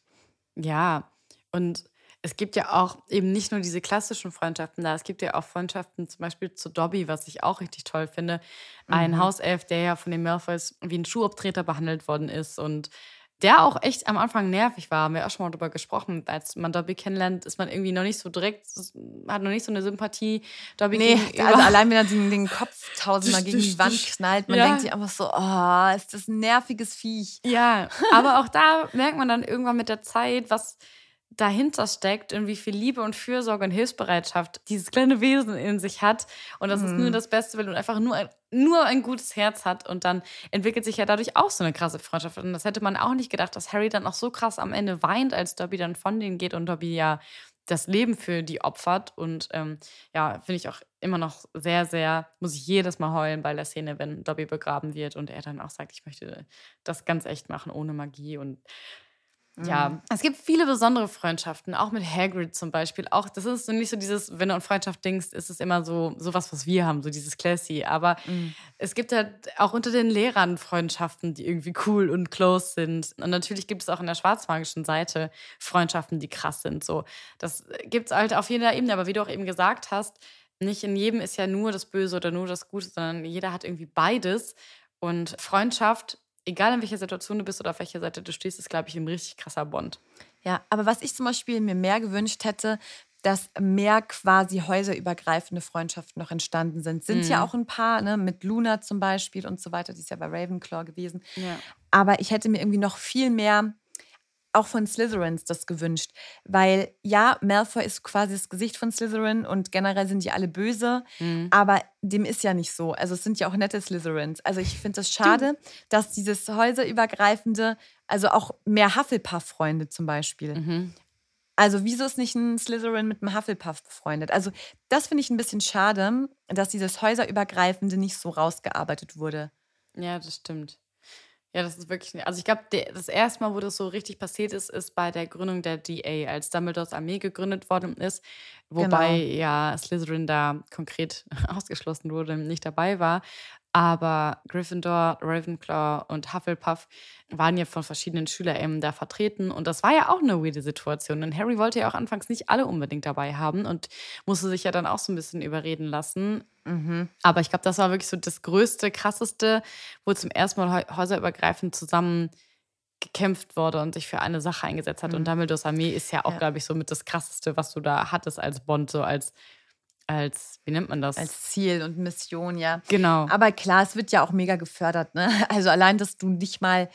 Ja, und es gibt ja auch eben nicht nur diese klassischen Freundschaften da, es gibt ja auch Freundschaften zum Beispiel zu Dobby, was ich auch richtig toll finde. Ein mhm. Hauself, der ja von den Malfoys wie ein Schuhabtreter behandelt worden ist und der auch echt am Anfang nervig war, haben wir auch schon mal drüber gesprochen. Als man Dobby kennenlernt, ist man irgendwie noch nicht so direkt, hat noch nicht so eine Sympathie. Dobby nee, also allein wenn er den, den Kopf tausendmal gegen die Wand knallt, man ja. denkt sich einfach so, oh, ist das ein nerviges Viech. Ja, aber auch da merkt man dann irgendwann mit der Zeit, was dahinter steckt und wie viel Liebe und Fürsorge und Hilfsbereitschaft dieses kleine Wesen in sich hat und dass mhm. es nur das Beste will und einfach nur ein, nur ein gutes Herz hat und dann entwickelt sich ja dadurch auch so eine krasse Freundschaft. Und das hätte man auch nicht gedacht, dass Harry dann auch so krass am Ende weint, als Dobby dann von denen geht und Dobby ja das Leben für die opfert. Und ähm, ja, finde ich auch immer noch sehr, sehr, muss ich jedes Mal heulen bei der Szene, wenn Dobby begraben wird und er dann auch sagt, ich möchte das ganz echt machen, ohne Magie. Und ja, mhm. es gibt viele besondere Freundschaften, auch mit Hagrid zum Beispiel. Auch das ist so nicht so dieses, wenn du an Freundschaft denkst, ist es immer so sowas, was wir haben, so dieses Classy. Aber mhm. es gibt halt auch unter den Lehrern Freundschaften, die irgendwie cool und close sind. Und natürlich gibt es auch in der schwarzmagischen Seite Freundschaften, die krass sind. So, das gibt es halt auf jeder Ebene. Aber wie du auch eben gesagt hast, nicht in jedem ist ja nur das Böse oder nur das Gute, sondern jeder hat irgendwie beides. Und Freundschaft egal in welcher Situation du bist oder auf welcher Seite du stehst, ist, glaube ich, ein richtig krasser Bond. Ja, aber was ich zum Beispiel mir mehr gewünscht hätte, dass mehr quasi häuserübergreifende Freundschaften noch entstanden sind. Sind mhm. ja auch ein paar, ne, mit Luna zum Beispiel und so weiter, die ist ja bei Ravenclaw gewesen. Ja. Aber ich hätte mir irgendwie noch viel mehr auch von Slytherins das gewünscht. Weil ja, Malfoy ist quasi das Gesicht von Slytherin und generell sind die alle böse, mhm. aber dem ist ja nicht so. Also es sind ja auch nette Slytherins. Also ich finde es das schade, dass dieses häuserübergreifende, also auch mehr Hufflepuff-Freunde zum Beispiel. Mhm. Also wieso ist nicht ein Slytherin mit einem Hufflepuff befreundet? Also das finde ich ein bisschen schade, dass dieses häuserübergreifende nicht so rausgearbeitet wurde. Ja, das stimmt. Ja, das ist wirklich. Also, ich glaube, das erste Mal, wo das so richtig passiert ist, ist bei der Gründung der DA, als Dumbledores Armee gegründet worden ist. Wobei genau. ja Slytherin da konkret ausgeschlossen wurde, nicht dabei war. Aber Gryffindor, Ravenclaw und Hufflepuff waren ja von verschiedenen SchülerInnen da vertreten. Und das war ja auch eine weirde Situation. Denn Harry wollte ja auch anfangs nicht alle unbedingt dabei haben und musste sich ja dann auch so ein bisschen überreden lassen. Mhm. Aber ich glaube, das war wirklich so das Größte, Krasseste, wo zum ersten Mal häuserübergreifend zusammen gekämpft wurde und sich für eine Sache eingesetzt hat. Mhm. Und Dumbledores Armee ist ja auch, ja. glaube ich, so mit das Krasseste, was du da hattest als Bond, so als als, wie nennt man das? Als Ziel und Mission, ja. Genau. Aber klar, es wird ja auch mega gefördert. Ne? Also allein, dass du nicht mal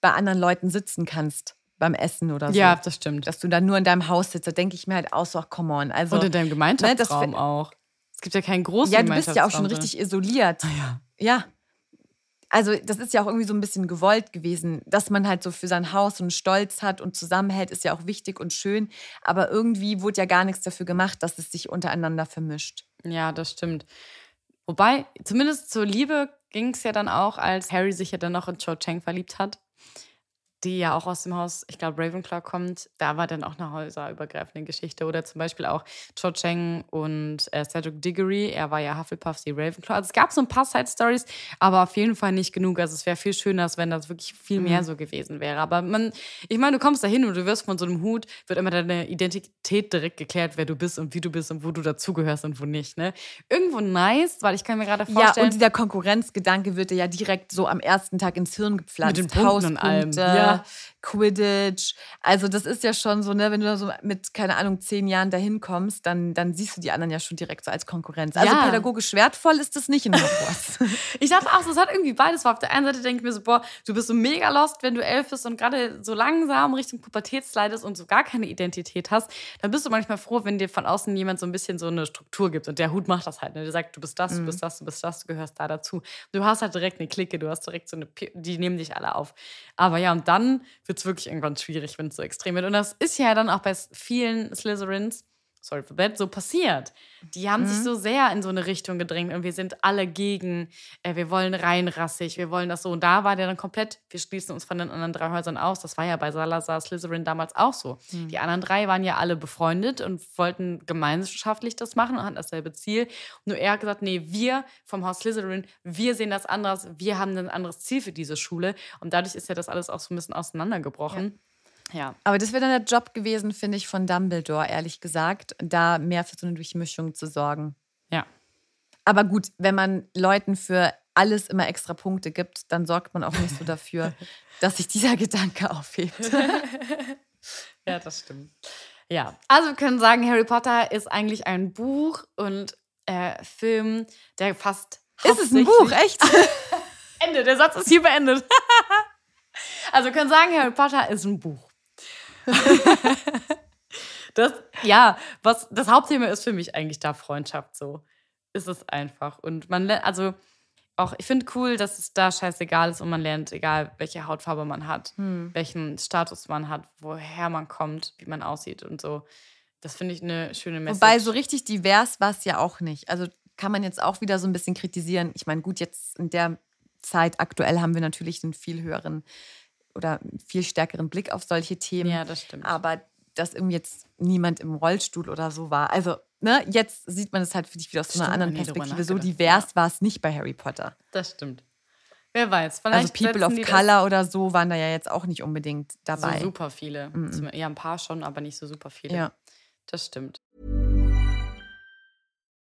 bei anderen Leuten sitzen kannst beim Essen oder so. Ja, das stimmt. Dass du dann nur in deinem Haus sitzt, da denke ich mir halt auch so, ach, come on. Also, und in deinem Gemeinschaftsraum ne, auch. Es gibt ja keinen großen Ja, du bist ja auch schon richtig isoliert. Ah, ja. Ja, also das ist ja auch irgendwie so ein bisschen gewollt gewesen, dass man halt so für sein Haus einen Stolz hat und zusammenhält, ist ja auch wichtig und schön. Aber irgendwie wurde ja gar nichts dafür gemacht, dass es sich untereinander vermischt. Ja, das stimmt. Wobei, zumindest zur Liebe ging es ja dann auch, als Harry sich ja dann noch in Cho Chang verliebt hat die ja auch aus dem Haus, ich glaube, Ravenclaw kommt, da war dann auch eine häuserübergreifende Geschichte. Oder zum Beispiel auch Cho Chang und äh, Cedric Diggory, er war ja Hufflepuff, sie Ravenclaw. Also es gab so ein paar Side-Stories, aber auf jeden Fall nicht genug. Also es wäre viel schöner, wenn das wirklich viel mehr mhm. so gewesen wäre. Aber man, ich meine, du kommst da hin und du wirst von so einem Hut, wird immer deine Identität direkt geklärt, wer du bist und wie du bist und wo du dazugehörst und wo nicht. Ne? Irgendwo nice, weil ich kann mir gerade vorstellen. Ja, und dieser Konkurrenzgedanke wird dir ja direkt so am ersten Tag ins Hirn gepflanzt. Mit den Punkten und allem. Ja ja. Quidditch. Also das ist ja schon so, ne, wenn du da so mit, keine Ahnung, zehn Jahren dahin kommst, dann, dann siehst du die anderen ja schon direkt so als Konkurrenz. Also Ja. pädagogisch wertvoll ist das nicht in Hogwarts. Ich dachte auch, so, es hat irgendwie beides. Auf der einen Seite denke ich mir so, boah, du bist so mega lost, wenn du elf bist und gerade so langsam Richtung Pubertät slidest und so gar keine Identität hast. Dann bist du manchmal froh, wenn dir von außen jemand so ein bisschen so eine Struktur gibt. Und der Hut macht das halt. Ne? Der sagt, du bist das, du bist das, du bist das, du gehörst da dazu. Du hast halt direkt eine Clique, du hast direkt so eine, die nehmen dich alle auf. Aber ja, und dann wird es wirklich irgendwann schwierig, wenn es so extrem wird. Und das ist ja dann auch bei vielen Slytherins, sorry for that, so passiert. Die haben sich so sehr in so eine Richtung gedrängt und wir sind alle gegen, äh, wir wollen reinrassig, wir wollen das so. Und da war der dann komplett, wir schließen uns von den anderen drei Häusern aus. Das war ja bei Salazar Slytherin damals auch so. Die anderen drei waren ja alle befreundet und wollten gemeinschaftlich das machen und hatten dasselbe Ziel. Nur er hat gesagt, nee, wir vom Haus Slytherin, wir sehen das anders, wir haben ein anderes Ziel für diese Schule. Und dadurch ist ja das alles auch so ein bisschen auseinandergebrochen. Ja. Aber das wäre dann der Job gewesen, finde ich, von Dumbledore, ehrlich gesagt, da mehr für so eine Durchmischung zu sorgen. Ja. Aber gut, wenn man Leuten für alles immer extra Punkte gibt, dann sorgt man auch nicht so dafür, dass sich dieser Gedanke aufhebt. Ja, das stimmt. Ja, also wir können sagen, Harry Potter ist eigentlich ein Buch und äh, Film, der fast. Ist es ein Buch, echt? Ende, der Satz ist hier beendet. also wir können sagen, Harry Potter ist ein Buch. das, ja, was das Hauptthema ist für mich eigentlich da Freundschaft so. Ist es einfach. Und man lernt, also auch, ich finde cool, dass es da scheißegal ist und man lernt, egal welche Hautfarbe man hat, Hm. welchen Status man hat, woher man kommt, wie man aussieht und so. Das finde ich eine schöne Message. Wobei so richtig divers war es ja auch nicht. Also kann man jetzt auch wieder so ein bisschen kritisieren. Ich meine, gut, jetzt in der Zeit aktuell haben wir natürlich einen viel höheren oder einen viel stärkeren Blick auf solche Themen. Ja, das stimmt. Aber dass irgendwie jetzt niemand im Rollstuhl oder so war. Also, ne, jetzt sieht man es halt für dich wieder aus so einer Stimmt, anderen Perspektive. So divers war es nicht bei Harry Potter. Das stimmt. Wer weiß. Also People of Color oder so waren da ja jetzt auch nicht unbedingt dabei. So super viele. Zum- Ja, ein paar schon, aber nicht so super viele. Ja. Das stimmt.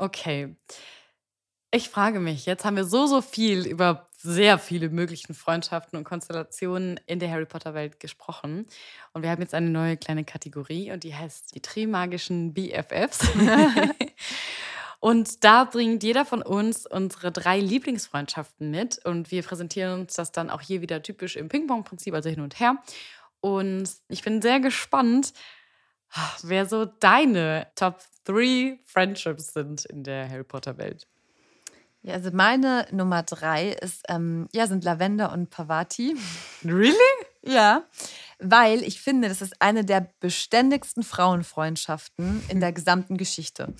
Okay. Ich frage mich, jetzt haben wir so, so viel über sehr viele möglichen Freundschaften und Konstellationen in der Harry Potter-Welt gesprochen. Und wir haben jetzt eine neue kleine Kategorie und die heißt die Trimagischen BFFs. und da bringt jeder von uns unsere drei Lieblingsfreundschaften mit und wir präsentieren uns das dann auch hier wieder typisch im Ping-Pong-Prinzip, also hin und her. Und ich bin sehr gespannt, wer so deine Top 3 Friendships sind in der Harry Potter-Welt. Ja, also meine Nummer drei ist, ähm, ja, sind Lavender und Pavati. Really? Ja, weil ich finde, das ist eine der beständigsten Frauenfreundschaften in der gesamten Geschichte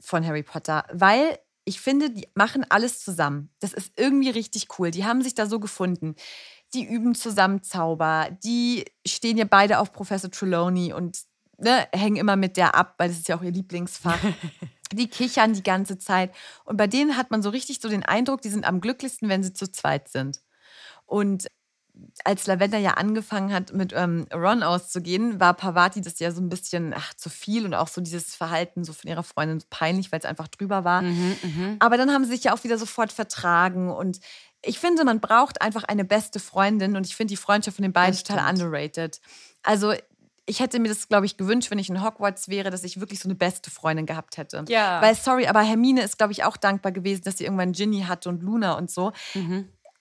von Harry Potter, weil ich finde, die machen alles zusammen. Das ist irgendwie richtig cool. Die haben sich da so gefunden. Die üben zusammen Zauber. Die stehen ja beide auf Professor Trelawney und ne, hängen immer mit der ab, weil das ist ja auch ihr Lieblingsfach. Die kichern die ganze Zeit. Und bei denen hat man so richtig so den Eindruck, die sind am glücklichsten, wenn sie zu zweit sind. Und als Lavender ja angefangen hat, mit ähm, Ron auszugehen, war Pavati das ja so ein bisschen ach, zu viel und auch so dieses Verhalten so von ihrer Freundin so peinlich, weil es einfach drüber war. Aber dann haben sie sich ja auch wieder sofort vertragen und ich finde, man braucht einfach eine beste Freundin und ich finde die Freundschaft von den beiden total underrated. Also ich hätte mir das, glaube ich, gewünscht, wenn ich in Hogwarts wäre, dass ich wirklich so eine beste Freundin gehabt hätte. Ja. Weil, sorry, aber Hermine ist, glaube ich, auch dankbar gewesen, dass sie irgendwann Ginny hatte und Luna und so.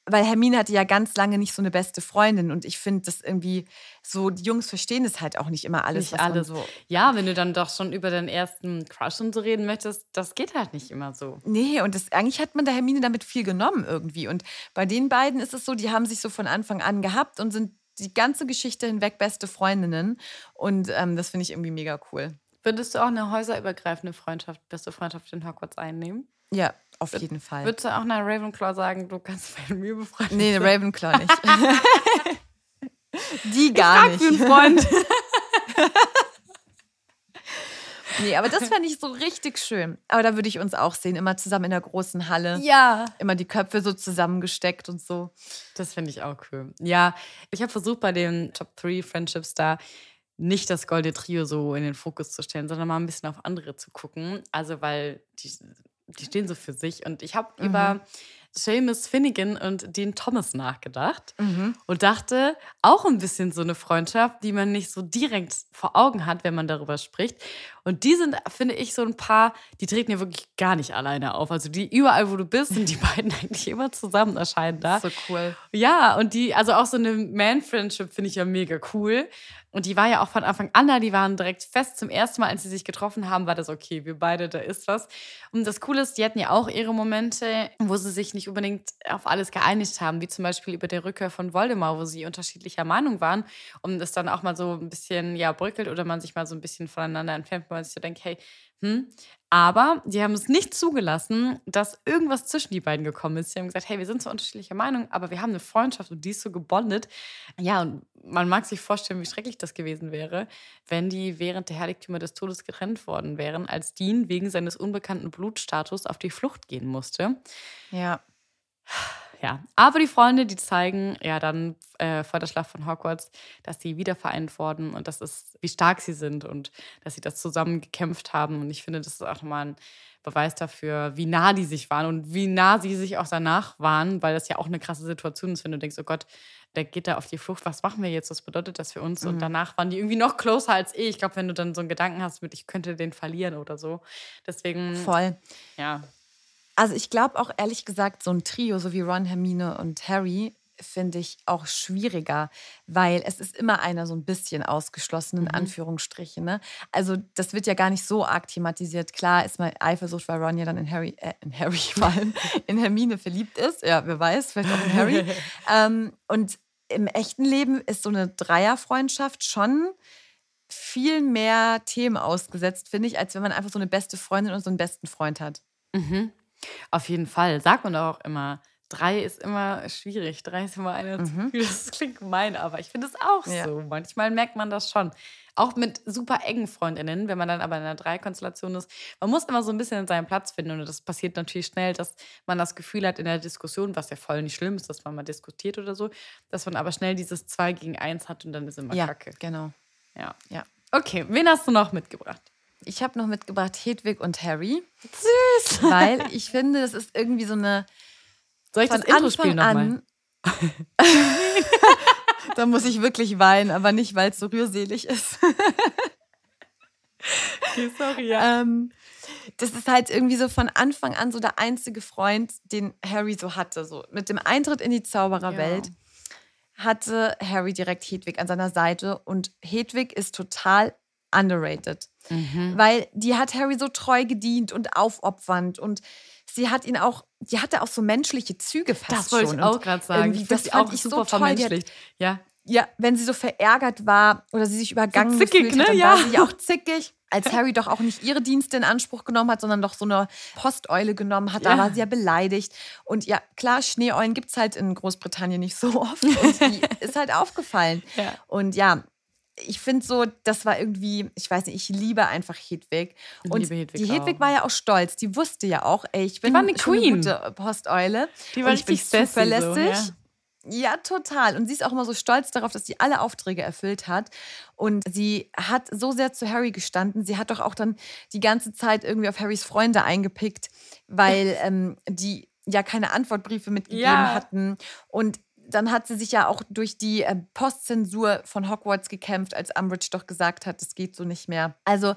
Weil Hermine hatte ja ganz lange nicht so eine beste Freundin und ich finde das irgendwie so, die Jungs verstehen es halt auch nicht immer alles, Nicht alles. so. Ja, wenn du dann doch schon über deinen ersten Crush und so reden möchtest, das geht halt nicht immer so. Nee, und das, eigentlich hat man der Hermine damit viel genommen irgendwie. Und bei den beiden ist es so, die haben sich so von Anfang an gehabt und sind die ganze Geschichte hinweg beste Freundinnen. Und ähm, das finde ich irgendwie mega cool. Würdest du auch eine häuserübergreifende Freundschaft, beste Freundschaft in Hogwarts einnehmen? Ja, Auf jeden Fall. Würdest du auch einer Ravenclaw sagen, du kannst meine Mühe befreien? Nee, eine Ravenclaw nicht. Die gar Frag nicht. für einen Freund. Nee, aber das fände ich so richtig schön. Aber da würde ich uns auch sehen, immer zusammen in der großen Halle. ja. Immer die Köpfe so zusammengesteckt und so. Das finde ich auch cool. Ja, ich habe versucht, bei den Top 3 Friendships da nicht das Goldene Trio so in den Fokus zu stellen, sondern mal ein bisschen auf andere zu gucken. Also, weil die, die stehen so für sich. Und ich habe über Seamus Finnegan und Dean Thomas nachgedacht und dachte, auch ein bisschen so eine Freundschaft, die man nicht so direkt vor Augen hat, wenn man darüber spricht. Und die sind, finde ich, so ein paar, die treten ja wirklich gar nicht alleine auf. Also die überall, wo du bist, sind die beiden eigentlich immer zusammen erscheinen da. So cool. Ja, und die, also auch so eine Man-Friendship finde ich ja mega cool. Und die war ja auch von Anfang an da, die waren direkt fest. Zum ersten Mal, als sie sich getroffen haben, war das okay, wir beide, da ist was. Und das Coole ist, die hatten ja auch ihre Momente, wo sie sich nicht unbedingt auf alles geeinigt haben, wie zum Beispiel über die Rückkehr von Voldemort, wo sie unterschiedlicher Meinung waren und es dann auch mal so ein bisschen, ja, bröckelt oder man sich mal so ein bisschen voneinander entfernt, weil man sich so denkt, hey, hm. Aber die haben es nicht zugelassen, dass irgendwas zwischen die beiden gekommen ist. Sie haben gesagt, hey, wir sind zwar unterschiedlicher Meinung, aber wir haben eine Freundschaft und die ist so gebondet. Ja, und man mag sich vorstellen, wie schrecklich das gewesen wäre, wenn die während der Heiligtümer des Todes getrennt worden wären, als Dean wegen seines unbekannten Blutstatus auf die Flucht gehen musste. Ja. Ja, aber die Freunde, die zeigen ja dann äh, vor der Schlacht von Hogwarts, dass sie wieder vereint wurden und das ist, wie stark sie sind und dass sie das zusammen gekämpft haben. Und ich finde, das ist auch nochmal ein Beweis dafür, wie nah die sich waren und wie nah sie sich auch danach waren, weil das ja auch eine krasse Situation ist, wenn du denkst, oh Gott, der geht da auf die Flucht, was machen wir jetzt, was bedeutet das für uns? Und danach waren die irgendwie noch closer als ich. Ich glaube, wenn du dann so einen Gedanken hast mit, ich könnte den verlieren oder so. Deswegen, Voll. ja, Also ich glaube auch ehrlich gesagt, so ein Trio, so wie Ron, Hermine und Harry, finde ich auch schwieriger, weil es ist immer einer so ein bisschen ausgeschlossen, in Anführungsstrichen. Ne? Also das wird ja gar nicht so arg thematisiert. Klar ist mal Eifersucht, weil Ron ja dann in Harry, äh, in Harry vor allem, in Hermine verliebt ist. Ja, wer weiß, vielleicht auch in Harry. ähm, und im echten Leben ist so eine Dreierfreundschaft schon viel mehr Themen ausgesetzt, finde ich, als wenn man einfach so eine beste Freundin und so einen besten Freund hat. Mhm. Auf jeden Fall. Sagt man auch immer. Drei ist immer schwierig. Drei ist immer eine zu viel. Das klingt gemein, aber ich finde es auch Ja. so. Manchmal merkt man das schon. Auch mit super engen Freundinnen, wenn man dann aber in einer Dreikonstellation ist. Man muss immer so ein bisschen seinen Platz finden. Und das passiert natürlich schnell, dass man das Gefühl hat in der Diskussion, was ja voll nicht schlimm ist, dass man mal diskutiert oder so, dass man aber schnell dieses Zwei gegen Eins hat und dann ist immer Ja, Kacke. genau. Ja. Ja. Okay, wen hast du noch mitgebracht? Ich habe noch mitgebracht Hedwig und Harry, Süß. weil ich finde, das ist irgendwie so eine Soll ich das Intro spielen nochmal? da muss ich wirklich weinen, aber nicht, weil es so rührselig ist. Okay, sorry, ja. ähm, das ist halt irgendwie so von Anfang an so der einzige Freund, den Harry so hatte. So mit dem Eintritt in die Zaubererwelt hatte Harry direkt Hedwig an seiner Seite und Hedwig ist total underrated, weil die hat Harry so treu gedient und aufopfernd und sie hat ihn auch, die hatte auch so menschliche Züge fast Das wollte schon. ich auch gerade sagen. Ich das fand auch ich super so vermenschlicht. Ja. ja, wenn sie so verärgert war oder sie sich übergangen zickig, gefühlt ne? hat, dann Ja. war sie ja auch zickig. Als Harry doch auch nicht ihre Dienste in Anspruch genommen hat, sondern doch so eine Posteule genommen hat, da Ja. war sie ja beleidigt. Und ja, klar, Schneeeulen gibt es halt in Großbritannien nicht so oft. Und die ist halt aufgefallen. Ja. Und ja, ich finde so, das war irgendwie, ich weiß nicht, ich liebe einfach Hedwig. Und liebe Hedwig die Hedwig auch. war ja auch stolz. Die wusste ja auch, ey, ich bin war eine schon Queen. eine gute Posteule. Die war und ich bin richtig sassy so, zuverlässig. ja. Ja, total. Und sie ist auch immer so stolz darauf, dass sie alle Aufträge erfüllt hat. Und sie hat so sehr zu Harry gestanden. Sie hat doch auch dann die ganze Zeit irgendwie auf Harrys Freunde eingepickt, weil ähm, die ja keine Antwortbriefe mitgegeben Ja. hatten. Und dann hat sie sich ja auch durch die äh, Postzensur von Hogwarts gekämpft, als Umbridge doch gesagt hat, es geht so nicht mehr. Also,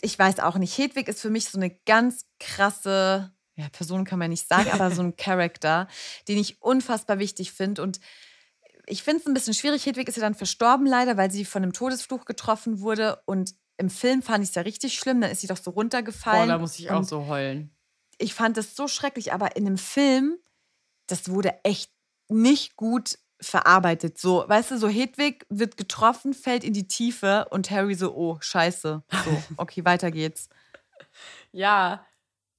ich weiß auch nicht. Hedwig ist für mich so eine ganz krasse, ja, Person kann man nicht sagen, aber so ein Charakter, den ich unfassbar wichtig finde. Und ich finde es ein bisschen schwierig. Hedwig ist ja dann verstorben leider, weil sie von einem Todesfluch getroffen wurde. Und im Film fand ich es ja richtig schlimm. Dann ist sie doch so Boah, runtergefallen. da muss ich auch so heulen. ich fand das so schrecklich, aber in dem Film, das wurde echt nicht gut verarbeitet. So, weißt du, so Hedwig wird getroffen, fällt in die Tiefe und Harry so, oh, scheiße. So, okay, weiter geht's. Ja,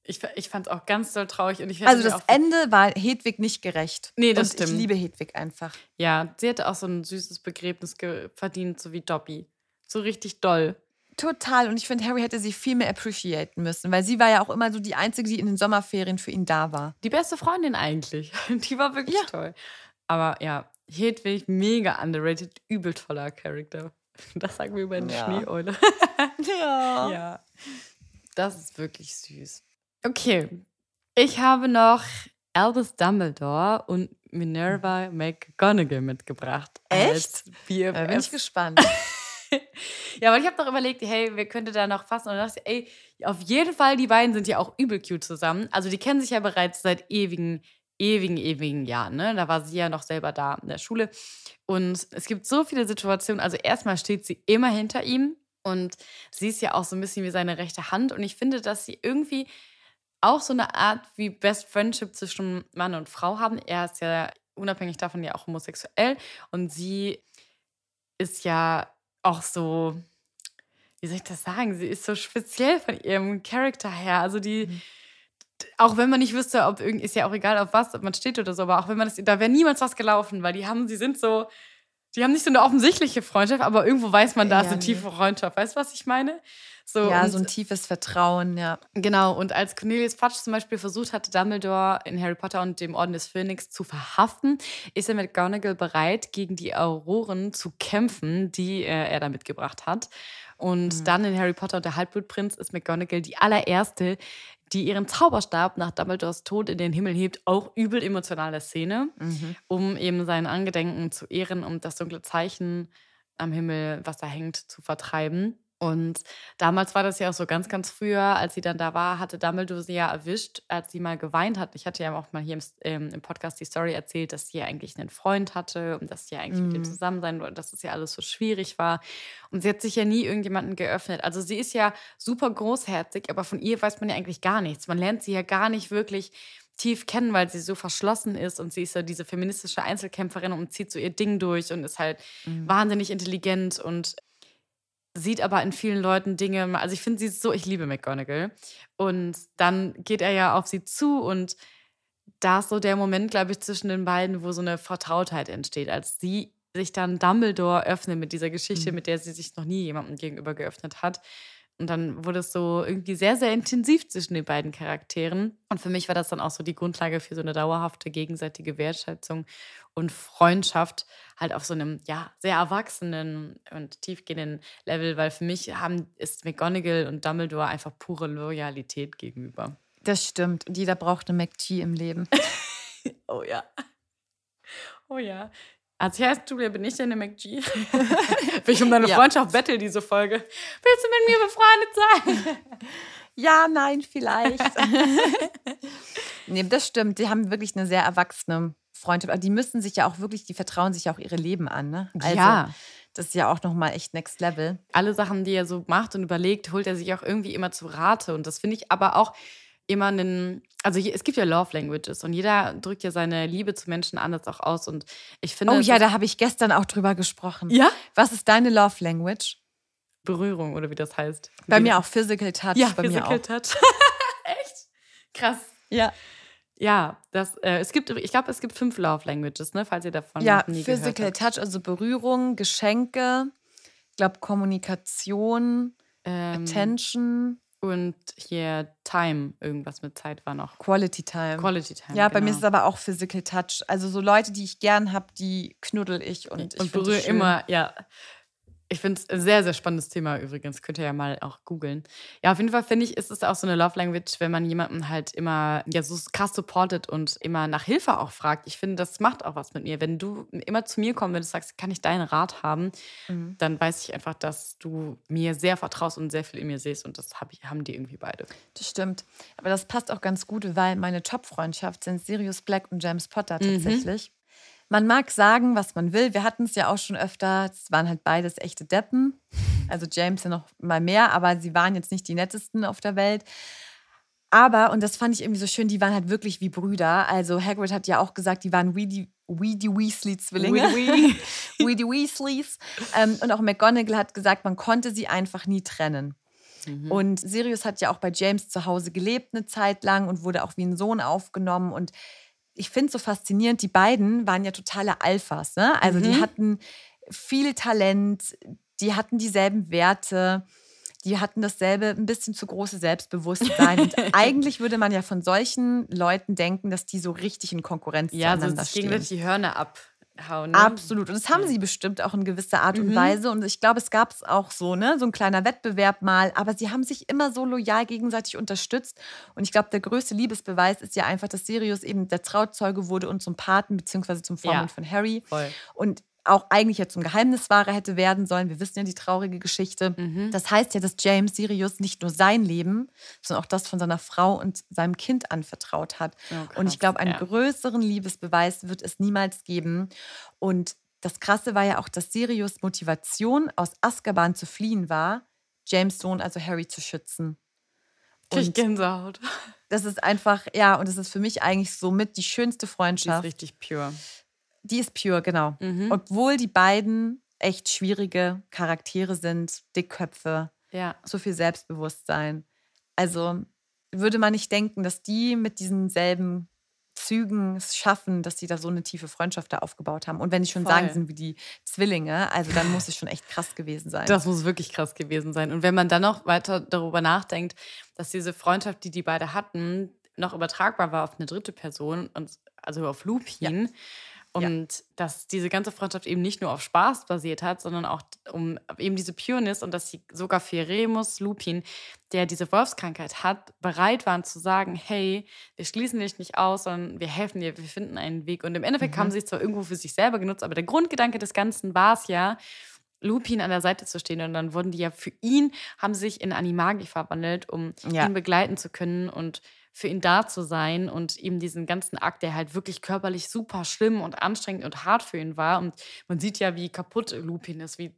Ich, ich fand es auch ganz doll traurig. Und ich Also das Ende war Hedwig nicht gerecht. Nee, das Und stimmt. Ich liebe Hedwig einfach. Ja, sie hätte auch so ein süßes Begräbnis verdient, so wie Dobby. So richtig doll. Total. Und ich finde, Harry hätte sie viel mehr appreciaten müssen, weil sie war ja auch immer so die Einzige, die in den Sommerferien für ihn da war. Die beste Freundin eigentlich. Die war wirklich Ja. toll. Aber ja, Hedwig, mega underrated, übel toller Charakter. Das sagen wir über eine Ja. Schneeeule. Ja. ja. Das ist wirklich süß. Okay. Ich habe noch Albus Dumbledore und Minerva McGonagall mitgebracht. als Echt? BFFs. Da bin ich gespannt. Ja, weil ich habe doch überlegt, hey, wer könnte da noch fassen? Und dachte, ey, auf jeden Fall, die beiden sind ja auch übel cute zusammen. Also die kennen sich ja bereits seit ewigen, ewigen, ewigen Jahren. Ne? Da war sie ja noch selber da in der Schule. Und es gibt so viele Situationen. Also erstmal steht sie immer hinter ihm und sie ist ja auch so ein bisschen wie seine rechte Hand. Und ich finde, dass sie irgendwie auch so eine Art wie Best Friendship zwischen Mann und Frau haben. Er ist ja unabhängig davon ja auch homosexuell und sie ist ja auch so, wie soll ich das sagen? Sie ist so speziell von ihrem Charakter her. Also die, auch wenn man nicht wüsste, ob irgend, ist ja auch egal, auf was, ob man steht oder so, aber auch wenn man das, da wäre niemals was gelaufen, weil die haben, sie sind so, die haben nicht so eine offensichtliche Freundschaft, aber irgendwo weiß man, da ist Ja, eine tiefe Freundschaft. Weißt du, was ich meine? So, ja, so ein tiefes Vertrauen, ja. Genau, und als Cornelius Fudge zum Beispiel versucht hatte, Dumbledore in Harry Potter und dem Orden des Phönix zu verhaften, ist er mit McGonagall bereit, gegen die Auroren zu kämpfen, die äh, er da mitgebracht hat. Und dann in Harry Potter und der Halbblutprinz ist McGonagall die allererste, die ihren Zauberstab nach Dumbledores Tod in den Himmel hebt. Auch übel emotionale Szene, um eben sein Angedenken zu ehren und das dunkle Zeichen am Himmel, was da hängt, zu vertreiben. Und damals war das ja auch so ganz, ganz früher, als sie dann da war, hatte Dumbledore sie ja erwischt, als sie mal geweint hat. Ich hatte ja auch mal hier im, ähm, im Podcast die Story erzählt, dass sie ja eigentlich einen Freund hatte und dass sie ja eigentlich mit ihm zusammen sein wollte, dass es ja alles so schwierig war. Und sie hat sich ja nie irgendjemanden geöffnet. Also sie ist ja super großherzig, aber von ihr weiß man ja eigentlich gar nichts. Man lernt sie ja gar nicht wirklich tief kennen, weil sie so verschlossen ist und sie ist ja diese feministische Einzelkämpferin und zieht so ihr Ding durch und ist halt wahnsinnig intelligent und sieht aber in vielen Leuten Dinge, also ich finde sie so, ich liebe McGonagall. Und dann geht er ja auf sie zu und da ist so der Moment, glaube ich, zwischen den beiden, wo so eine Vertrautheit entsteht, als sie sich dann Dumbledore öffnet mit dieser Geschichte, mit der sie sich noch nie jemandem gegenüber geöffnet hat. Und dann wurde es so irgendwie sehr, sehr intensiv zwischen den beiden Charakteren. Und für mich war das dann auch so die Grundlage für so eine dauerhafte gegenseitige Wertschätzung und Freundschaft, halt auf so einem, ja, sehr erwachsenen und tiefgehenden Level, weil für mich haben, ist McGonagall und Dumbledore einfach pure Loyalität gegenüber. Das stimmt. Und jeder braucht eine McG im Leben. Oh ja. Oh ja. Als ich heißt Julia, bin ich deine McG? Will ich um deine Ja. Freundschaft bettel, diese Folge. Willst du mit mir befreundet sein? ja, nein, vielleicht. nee, das stimmt. Die haben wirklich eine sehr erwachsene Aber die müssen sich ja auch wirklich, die vertrauen sich ja auch ihre Leben an. Ne? Also, Ja. Das ist ja auch nochmal echt next level. alle Sachen, die er so macht und überlegt, holt er sich auch irgendwie immer zu Rate. Und das finde ich aber auch immer einen. Also es gibt ja Love Languages und jeder drückt ja seine Liebe zu Menschen anders auch aus. Und ich finde. Oh ja, da habe ich gestern auch drüber gesprochen. Ja? Was ist deine Love Language? Berührung oder wie das heißt. Bei Wie- mir auch Physical Touch. Ja, bei Physical mir auch. Touch. Echt? Krass. Ja, Ja, das, äh, es gibt, ich glaube, es gibt fünf Love Languages, ne, falls ihr davon ja noch nie Physical gehört habt. Touch, also Berührung, Geschenke, ich glaube Kommunikation, Ähm, Attention, und hier Time, irgendwas mit Zeit war noch. Quality Time. Quality Time. ja, bei mir genau. ist es aber auch Physical Touch. Also so Leute, die ich gern habe, die knuddel ich und ich und find berühre immer, ja. Ich finde es ein sehr, sehr spannendes Thema übrigens. Könnt ihr ja mal auch googeln. Ja, auf jeden Fall finde ich, ist es auch so eine Love Language, wenn man jemanden halt immer ja, so krass supportet und immer nach Hilfe auch fragt. Ich finde, das macht auch was mit mir. Wenn du immer zu mir kommst, wenn du sagst, kann ich deinen Rat haben, Mhm. dann weiß ich einfach, dass du mir sehr vertraust und sehr viel in mir siehst. Und das hab ich, haben die irgendwie beide. Das stimmt. Aber das passt auch ganz gut, weil meine Top-Freundschaft sind Sirius Black und James Potter Mhm. Man mag sagen, was man will. Wir hatten es ja auch schon öfter. Es waren halt beides echte Deppen. Also James ja noch mal mehr, aber sie waren jetzt nicht die nettesten auf der Welt. Aber, und das fand ich irgendwie so schön, die waren halt wirklich wie Brüder. Also Hagrid hat ja auch gesagt, die waren Weedy, Weedy Weasley-Zwillinge. Weedy Weedy Weasleys. Ähm, und auch McGonagall hat gesagt, man konnte sie einfach nie trennen. Mhm. Und Sirius hat ja auch bei James zu Hause gelebt eine Zeit lang und wurde auch wie ein Sohn aufgenommen. Und ich finde es so faszinierend, die beiden waren ja totale Alphas. Ne? Also die Mhm. hatten viel Talent, die hatten dieselben Werte, die hatten dasselbe, ein bisschen zu große Selbstbewusstsein. Und eigentlich würde man ja von solchen Leuten denken, dass die so richtig in Konkurrenz Ja, so zueinander sich stehen. gegenseitig die Hörner abhauen. Ne? Absolut. Und das haben sie bestimmt auch in gewisser Art und Mhm. Weise. Und ich glaube, es gab es auch so, ne? So ein kleiner Wettbewerb mal. Aber sie haben sich immer so loyal gegenseitig unterstützt. Und ich glaube, der größte Liebesbeweis ist ja einfach, dass Sirius eben der Trauzeuge wurde und zum Paten beziehungsweise zum Vormund Ja. von Harry. Voll. Und auch eigentlich ja zum Geheimniswahrer hätte werden sollen. Wir wissen ja die traurige Geschichte. Mhm. Das heißt ja, dass James Sirius nicht nur sein Leben, sondern auch das von seiner Frau und seinem Kind anvertraut hat. Oh, und ich glaube, einen ja. größeren Liebesbeweis wird es niemals geben. Und das Krasse war ja auch, dass Sirius Motivation, aus Azkaban zu fliehen war, James Sohn, also Harry, zu schützen. Ich Gänsehaut. das ist einfach, ja, und das ist für mich eigentlich somit die schönste Die ist Freundschaft. richtig pure. Die ist pure, genau. Mhm. Obwohl die beiden echt schwierige Charaktere sind, Dickköpfe, Ja. so viel Selbstbewusstsein. Also würde man nicht denken, dass die mit diesen selben Zügen es schaffen, dass sie da so eine tiefe Freundschaft da aufgebaut haben. Und wenn ich schon Voll. sagen, sie sind wie die Zwillinge, also dann muss es schon echt krass gewesen sein. Das muss wirklich krass gewesen sein. Und wenn man dann noch weiter darüber nachdenkt, dass diese Freundschaft, die die beide hatten, noch übertragbar war auf eine dritte Person, und, also auf Lupin. Und dass diese ganze Freundschaft eben nicht nur auf Spaß basiert hat, sondern auch um eben diese Pureness und dass sie sogar für Remus Lupin, der diese Wolfskrankheit hat, bereit waren zu sagen, hey, wir schließen dich nicht aus, sondern wir helfen dir, wir finden einen Weg. Und im Endeffekt haben sie es zwar irgendwo für sich selber genutzt, aber der Grundgedanke des Ganzen war es ja, Lupin an der Seite zu stehen. Und dann wurden die ja für ihn, haben sich in Animagi verwandelt, um Ja. ihn begleiten zu können und für ihn da zu sein und ihm diesen ganzen Akt, der halt wirklich körperlich super schlimm und anstrengend und hart für ihn war. Und man sieht ja, wie kaputt Lupin ist, wie,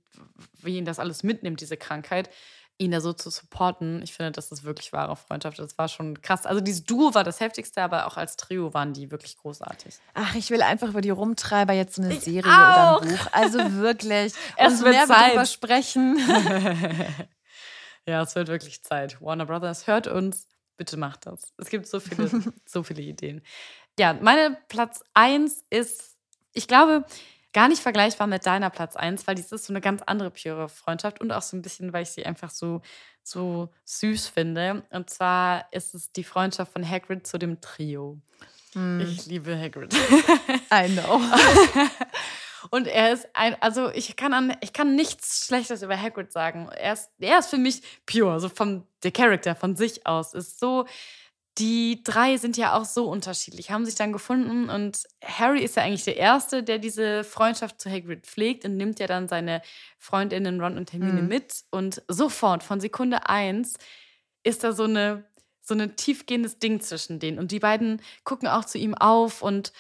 wie ihn das alles mitnimmt, diese Krankheit, ihn da so zu supporten. Ich finde, das ist wirklich wahre Freundschaft. Das war schon krass. Also dieses Duo war das heftigste, aber auch als Trio waren die wirklich großartig. Ach, ich will einfach über die Rumtreiber jetzt so eine Ich Serie auch. oder ein Buch. Also wirklich. Es Umso wird mehr Zeit. darüber sprechen. Ja, es wird wirklich Zeit. Warner Brothers, hört uns. Bitte macht das. Es gibt so viele, so viele Ideen. Ja, meine Platz 1 ist, ich glaube, gar nicht vergleichbar mit deiner Platz 1, weil dies ist so eine ganz andere pure Freundschaft und auch so ein bisschen, weil ich sie einfach so, so süß finde. Und zwar ist es die Freundschaft von Hagrid zu dem Trio. Ich liebe Hagrid. I know. Und er ist ein, also ich kann an, ich kann nichts Schlechtes über Hagrid sagen. Er ist, er ist für mich pure, so vom der Charakter von sich aus ist so. Die drei sind ja auch so unterschiedlich, haben sich dann gefunden und Harry ist ja eigentlich der Erste, der diese Freundschaft zu Hagrid pflegt und nimmt ja dann seine Freundinnen Ron und Hermine Mhm. mit und sofort von Sekunde eins ist da so eine so ein tiefgehendes Ding zwischen denen und die beiden gucken auch zu ihm auf und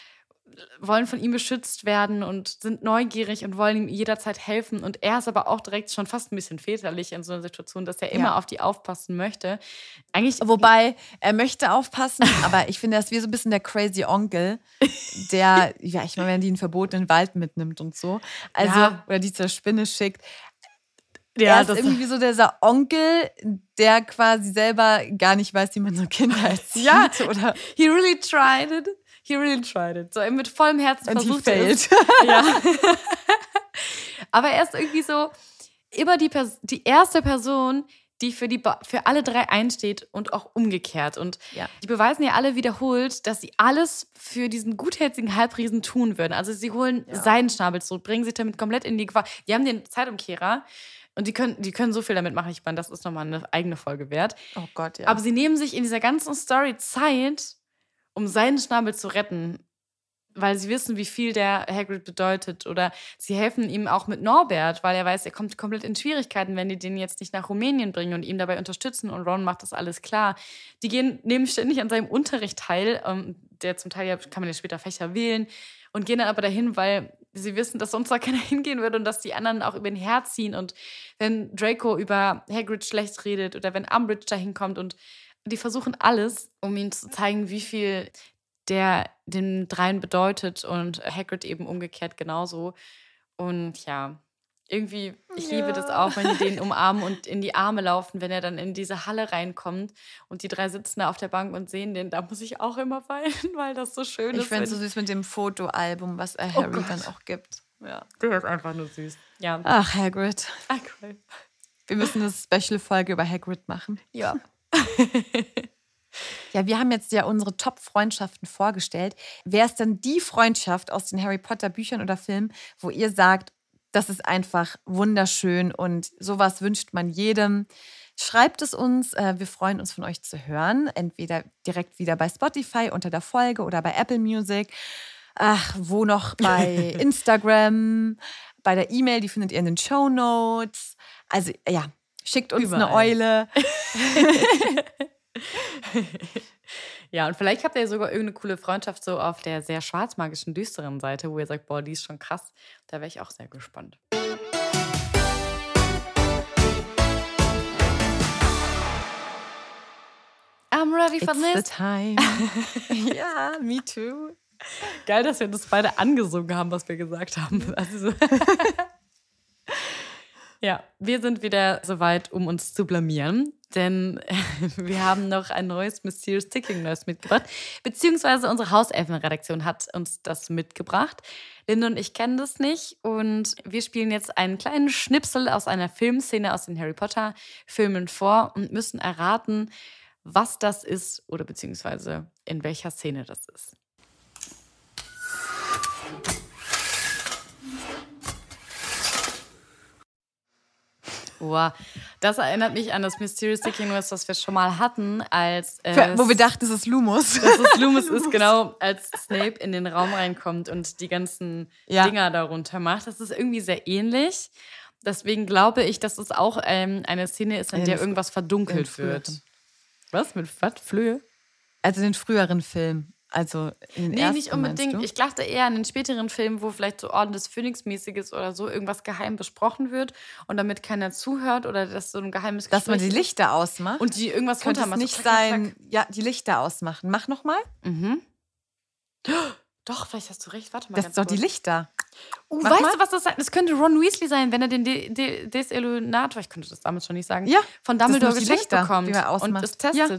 wollen von ihm beschützt werden und sind neugierig und wollen ihm jederzeit helfen. Und er ist aber auch direkt schon fast ein bisschen väterlich in so einer Situation, dass er immer Ja. auf die aufpassen möchte. Eigentlich, Wobei, er möchte aufpassen, aber ich finde, er ist wie so ein bisschen der crazy Onkel, der, ja, ich meine, wenn die einen verbotenen Wald mitnimmt und so. Also, Ja. oder die zur Spinne schickt. ja, er ist irgendwie so dieser Onkel, der quasi selber gar nicht weiß, wie man so Kinder erzieht. Ja. Oder he really tried it. He really tried it. So mit vollem Herzen And versucht er es. Ja. Aber er ist irgendwie so immer die, Pers die erste Person, die für, die Ba- für alle drei einsteht und auch umgekehrt. Und Ja. die beweisen ja alle wiederholt, dass sie alles für diesen gutherzigen Halbriesen tun würden. Also sie holen Ja. seinen Schnabel zurück, bringen sich damit komplett in die Gefahr. Die haben den Zeitumkehrer und die können, die können so viel damit machen. Ich meine, das ist nochmal eine eigene Folge wert. Oh Gott, ja. Aber sie nehmen sich in dieser ganzen Story Zeit, um seinen Schnabel zu retten, weil sie wissen, wie viel der Hagrid bedeutet. Oder sie helfen ihm auch mit Norbert, weil er weiß, er kommt komplett in Schwierigkeiten, wenn die den jetzt nicht nach Rumänien bringen und ihm dabei unterstützen. Und Ron macht das alles klar. Die gehen, nehmen ständig an seinem Unterricht teil, ähm, der zum Teil ja, kann man ja später Fächer wählen, und gehen dann aber dahin, weil sie wissen, dass sonst da keiner hingehen würde und dass die anderen auch über ihn herziehen. Und wenn Draco über Hagrid schlecht redet oder wenn Umbridge da hinkommt und die versuchen alles, um ihm zu zeigen, wie viel der den dreien bedeutet und Hagrid eben umgekehrt genauso. Und ja, Irgendwie, ich liebe das auch, wenn die den umarmen und in die Arme laufen, wenn er dann in diese Halle reinkommt und die drei sitzen da auf der Bank und sehen den. Da muss ich auch immer weinen, weil das so schön Ich ist. finde es so süß mit dem Fotoalbum, was äh, Oh Harry Gott. dann auch gibt. Ja. Das ist einfach nur süß. Ja. Ach, Hagrid. Ah, cool. Wir müssen eine Special-Folge über Hagrid machen. Ja. Ja, wir haben jetzt ja unsere Top-Freundschaften vorgestellt. Wer ist denn die Freundschaft aus den Harry Potter-Büchern oder Filmen, wo ihr sagt, das ist einfach wunderschön und sowas wünscht man jedem? Schreibt es uns. äh, Wir freuen uns von euch zu hören. Entweder direkt wieder bei Spotify unter der Folge oder bei Apple Music. Ach, wo noch bei Instagram, bei der E-Mail, die findet ihr in den Show Notes. Also ja, schickt uns eine Überall. Eule. Ja, und vielleicht habt ihr sogar irgendeine coole Freundschaft so auf der sehr schwarzmagischen, düsteren Seite, wo ihr sagt, boah, die ist schon krass. Da wäre ich auch sehr gespannt. I'm ready for It's the this. time. ja, me too. Geil, dass wir das beide angesungen haben, was wir gesagt haben. Also, ja, wir sind wieder soweit, um uns zu blamieren. Denn wir haben noch ein neues Mysterious Ticking Nurse mitgebracht. Beziehungsweise unsere Hauselfenredaktion hat uns das mitgebracht. Linda und ich kennen das nicht. Und wir spielen jetzt einen kleinen Schnipsel aus einer Filmszene aus den Harry Potter Filmen vor und müssen erraten, was das ist oder beziehungsweise in welcher Szene das ist. Wow. Das erinnert mich an das Mysterious Ticking Nurse, das wir schon mal hatten, als äh, wo wir dachten, es ist Lumus. dass es Loomis ist, genau, als Snape in den Raum reinkommt und die ganzen Ja. Dinger darunter macht. Das ist irgendwie sehr ähnlich. Deswegen glaube ich, dass es auch ähm, eine Szene ist, in In der irgendwas verdunkelt wird. Was? Mit was? Flöhe? Also den früheren Film. Also in den Nee, ersten, nicht unbedingt. Ich dachte eher an den späteren Film, wo vielleicht so Orden des Phönix-mäßiges oder so irgendwas geheim besprochen wird und damit keiner zuhört oder dass so ein geheimes du? Dass man die Gespräch Lichter ausmacht. und die irgendwas könnte runtermacht. nicht So sein, ja, die Lichter ausmachen. Mach noch mal. klack. Mhm. Doch, vielleicht hast du recht. Warte mal Das ist doch die kurz. Lichter. Uh, Mach weißt mal. du, was das sein? Das könnte Ron Weasley sein, wenn er den De De Desilluminator, ich könnte das damals schon nicht sagen, Ja, von Dumbledore die geschenkt Lichter, bekommt die und es testet. Ja.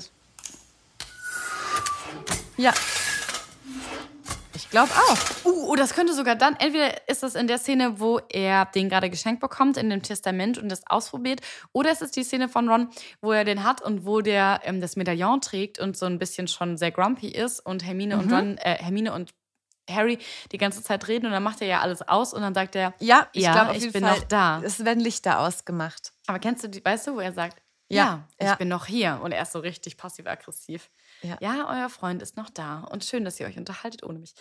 Ich glaube auch. Uh, oh, das könnte sogar dann, entweder ist das in der Szene, wo er den gerade geschenkt bekommt, in dem Testament und das ausprobiert, oder es ist die Szene von Ron, wo er den hat und wo der ähm, das Medaillon trägt und so ein bisschen schon sehr grumpy ist und Hermine Mhm. und Ron, äh, Hermine und Harry die ganze Zeit reden und dann macht er ja alles aus und dann sagt er, Ja, ich Ja, glaube auf ich jeden bin Fall. noch da. Es werden Lichter ausgemacht. Aber kennst du die, weißt du, wo er sagt, Ja, ja, ich ja. bin noch hier und er ist so richtig passiv-aggressiv. Ja. Ja. euer Freund ist noch da und schön, dass ihr euch unterhaltet ohne mich.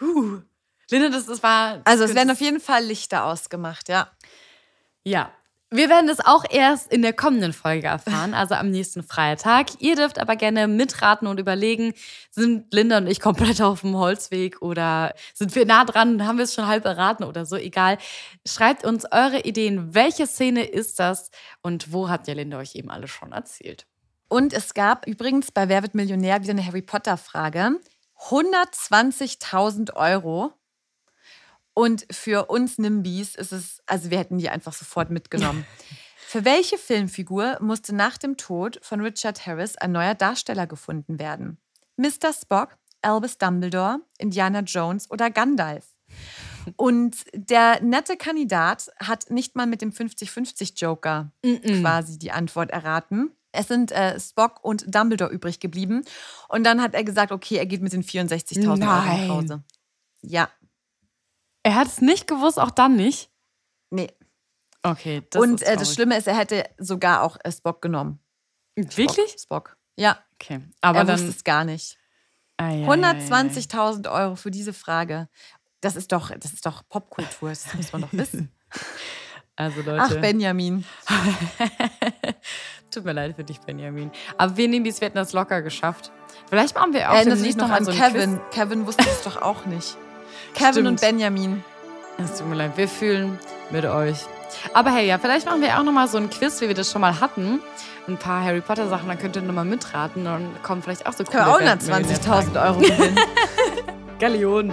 Huh. Linda, das, das war. Also das es werden auf jeden Fall Lichter ausgemacht, ja. Ja. Wir werden es auch erst in der kommenden Folge erfahren, also am nächsten Freitag. Ihr dürft aber gerne mitraten und überlegen, sind Linda und ich komplett auf dem Holzweg oder sind wir nah dran, haben wir es schon halb erraten oder so, egal. Schreibt uns eure Ideen, welche Szene ist das und wo habt ihr Linda euch eben alle schon erzählt? Und es gab übrigens bei Wer wird Millionär wieder eine Harry Potter-Frage. 120.000 Euro. Und für uns Nimbys ist es, also wir hätten die einfach sofort mitgenommen. Für welche Filmfigur musste nach dem Tod von Richard Harris ein neuer Darsteller gefunden werden? Mr. Spock, Albus Dumbledore, Indiana Jones oder Gandalf? Und der nette Kandidat hat nicht mal mit dem 50-50-Joker quasi die Antwort erraten. Es sind äh, Spock und Dumbledore übrig geblieben. Und dann hat er gesagt, okay, er geht mit den 64.000 Euro nach. Hause. Ja, Er hat es nicht gewusst, auch dann nicht. nee. Okay, das und ist äh, das. Schlimme ist, er hätte sogar auch äh, Spock genommen. Wirklich? Spock. Spock. Ja, Okay, aber er dann wusste es gar nicht. Ei, ei, ei, ei. 120.000 Euro für diese Frage. Das ist doch, das ist doch Popkultur, das muss man doch wissen. Also Leute. Ach, Benjamin. Tut mir leid für dich, Benjamin. Aber wir nehmen dies, wir hätten das locker geschafft. Vielleicht machen wir auch dich demnächst noch an so ein Kevin? Kevin wusste es doch auch nicht. Kevin Stimmt. und Benjamin. Quiz. Es tut mir leid, wir fühlen mit euch. Aber hey, ja, vielleicht machen wir auch noch mal so ein Quiz, wie wir das schon mal hatten. Ein paar Harry Potter Sachen, dann könnt ihr noch mal mitraten und kommen vielleicht auch so Können wir auch 120.000 Euro gewinnen. Gallionen.